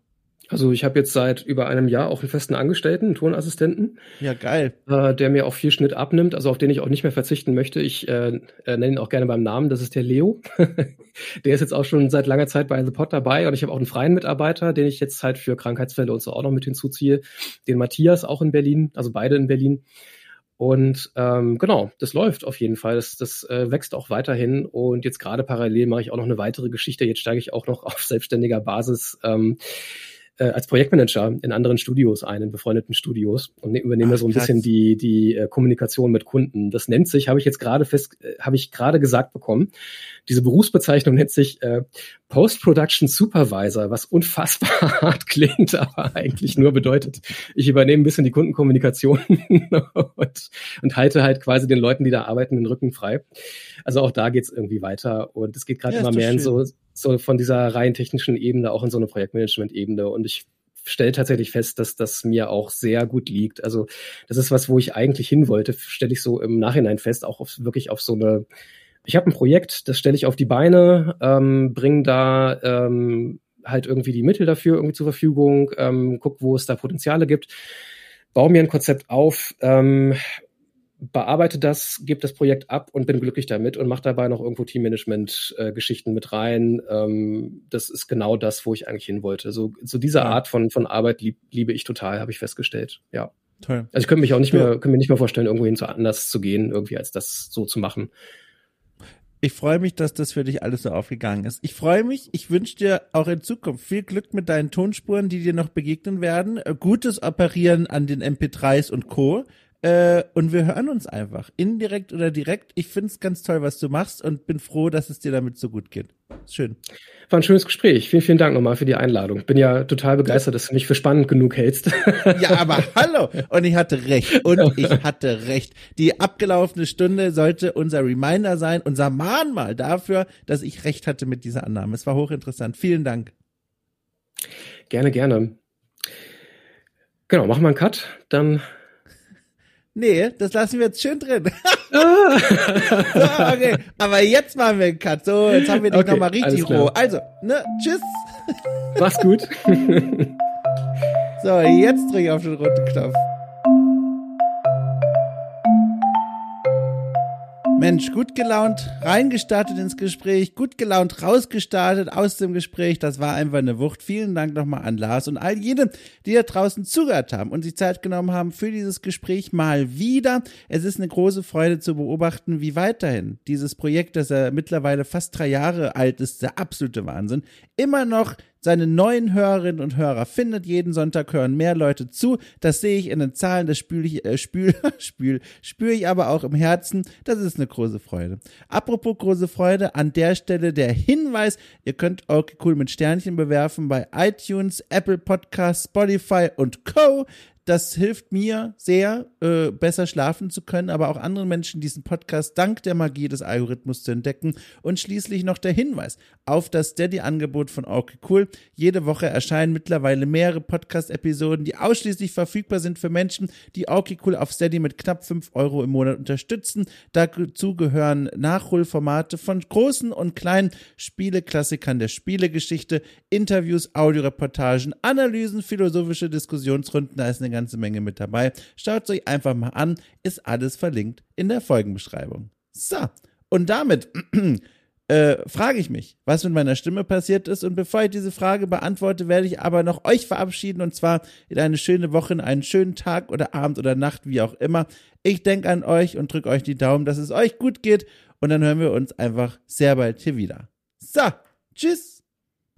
Also ich habe jetzt seit über einem Jahr auch einen festen Angestellten, einen Tonassistenten. Ja, geil. Äh, der mir auch viel Schnitt abnimmt, also auf den ich auch nicht mehr verzichten möchte. Ich äh, äh, nenne ihn auch gerne beim Namen, das ist der Leo. [laughs] der ist jetzt auch schon seit langer Zeit bei The Pot dabei und ich habe auch einen freien Mitarbeiter, den ich jetzt halt für Krankheitsfälle und so auch noch mit hinzuziehe. Den Matthias auch in Berlin, also beide in Berlin. Und ähm, genau, das läuft auf jeden Fall. Das, das äh, wächst auch weiterhin. Und jetzt gerade parallel mache ich auch noch eine weitere Geschichte. Jetzt steige ich auch noch [laughs] auf selbstständiger Basis. Ähm, äh, als Projektmanager in anderen Studios ein, in befreundeten Studios und ne, übernehme Ach, so ein bisschen die, die äh, Kommunikation mit Kunden. Das nennt sich, habe ich jetzt gerade fest, äh, habe ich gerade gesagt bekommen, diese Berufsbezeichnung nennt sich äh, Post-Production Supervisor, was unfassbar [laughs] hart klingt, aber eigentlich nur bedeutet, ich übernehme ein bisschen die Kundenkommunikation [laughs] und, und halte halt quasi den Leuten, die da arbeiten, den Rücken frei. Also auch da geht's irgendwie weiter und es geht gerade ja, immer mehr schön. in so, so von dieser rein technischen Ebene auch in so eine Projektmanagement-Ebene und ich stelle tatsächlich fest, dass das mir auch sehr gut liegt. Also das ist was, wo ich eigentlich hin wollte, stelle ich so im Nachhinein fest, auch auf, wirklich auf so eine ich habe ein Projekt, das stelle ich auf die Beine, ähm, bringe da ähm, halt irgendwie die Mittel dafür irgendwie zur Verfügung, ähm, guck, wo es da Potenziale gibt, baue mir ein Konzept auf, ähm, bearbeite das, gebe das Projekt ab und bin glücklich damit und mache dabei noch irgendwo Teammanagement-Geschichten äh, mit rein. Ähm, das ist genau das, wo ich eigentlich hin wollte. So, so diese ja. Art von, von Arbeit lieb, liebe ich total, habe ich festgestellt. Ja. Toll. Also ich könnte mich auch nicht mehr, könnte mir nicht mehr vorstellen, irgendwo hin zu anders zu gehen, irgendwie als das so zu machen. Ich freue mich, dass das für dich alles so aufgegangen ist. Ich freue mich, ich wünsche dir auch in Zukunft viel Glück mit deinen Tonspuren, die dir noch begegnen werden. Gutes Operieren an den MP3s und Co. Äh, und wir hören uns einfach, indirekt oder direkt. Ich finde es ganz toll, was du machst und bin froh, dass es dir damit so gut geht. Schön. War ein schönes Gespräch. Vielen, vielen Dank nochmal für die Einladung. Bin ja total begeistert, dass du mich für spannend genug hältst. [laughs] Ja, aber hallo. Und ich hatte recht. Und ich hatte recht. Die abgelaufene Stunde sollte unser Reminder sein, unser Mahnmal dafür, dass ich recht hatte mit dieser Annahme. Es war hochinteressant. Vielen Dank. Gerne, gerne. Genau, machen wir einen Cut. Dann Nee, das lassen wir jetzt schön drin. [laughs] Ah. so, okay. Aber jetzt machen wir einen Cut. So, jetzt haben wir dich okay, nochmal richtig roh. Also, ne, tschüss. Mach's gut. [laughs] so, jetzt drücke ich auf den roten Knopf. Mensch, gut gelaunt reingestartet ins Gespräch, gut gelaunt rausgestartet aus dem Gespräch. Das war einfach eine Wucht. Vielen Dank nochmal an Lars und all jene, die da draußen zugehört haben und sich Zeit genommen haben für dieses Gespräch mal wieder. Es ist eine große Freude zu beobachten, wie weiterhin dieses Projekt, das ja mittlerweile fast drei Jahre alt ist, der absolute Wahnsinn, immer noch seine neuen Hörerinnen und Hörer findet. Jeden Sonntag hören mehr Leute zu. Das sehe ich in den Zahlen, das spüle ich, äh, spül, [laughs] spül, spüre ich aber auch im Herzen. Das ist eine große Freude. Apropos große Freude, an der Stelle der Hinweis, ihr könnt okay cool mit Sternchen bewerfen bei iTunes, Apple Podcasts, Spotify und Co das hilft mir sehr, äh, besser schlafen zu können, aber auch anderen Menschen diesen Podcast dank der Magie des Algorithmus zu entdecken. Und schließlich noch der Hinweis auf das Steady-Angebot von Okay Cool. Jede Woche erscheinen mittlerweile mehrere Podcast-Episoden, die ausschließlich verfügbar sind für Menschen, die Okay Cool auf Steady mit knapp 5 Euro im Monat unterstützen. Dazu gehören Nachholformate von großen und kleinen Spieleklassikern der Spielegeschichte, Interviews, Audioreportagen, Analysen, philosophische Diskussionsrunden. Da ist eine ganze Menge mit dabei. Schaut es euch einfach mal an, ist alles verlinkt in der Folgenbeschreibung. So, und damit [clears throat] äh, frage ich mich, was mit meiner Stimme passiert ist. Und bevor ich diese Frage beantworte, werde ich aber noch euch verabschieden und zwar in eine schöne Woche, in einen schönen Tag oder Abend oder Nacht, wie auch immer. Ich denke an euch und drücke euch die Daumen, dass es euch gut geht. Und dann hören wir uns einfach sehr bald hier wieder. So, tschüss.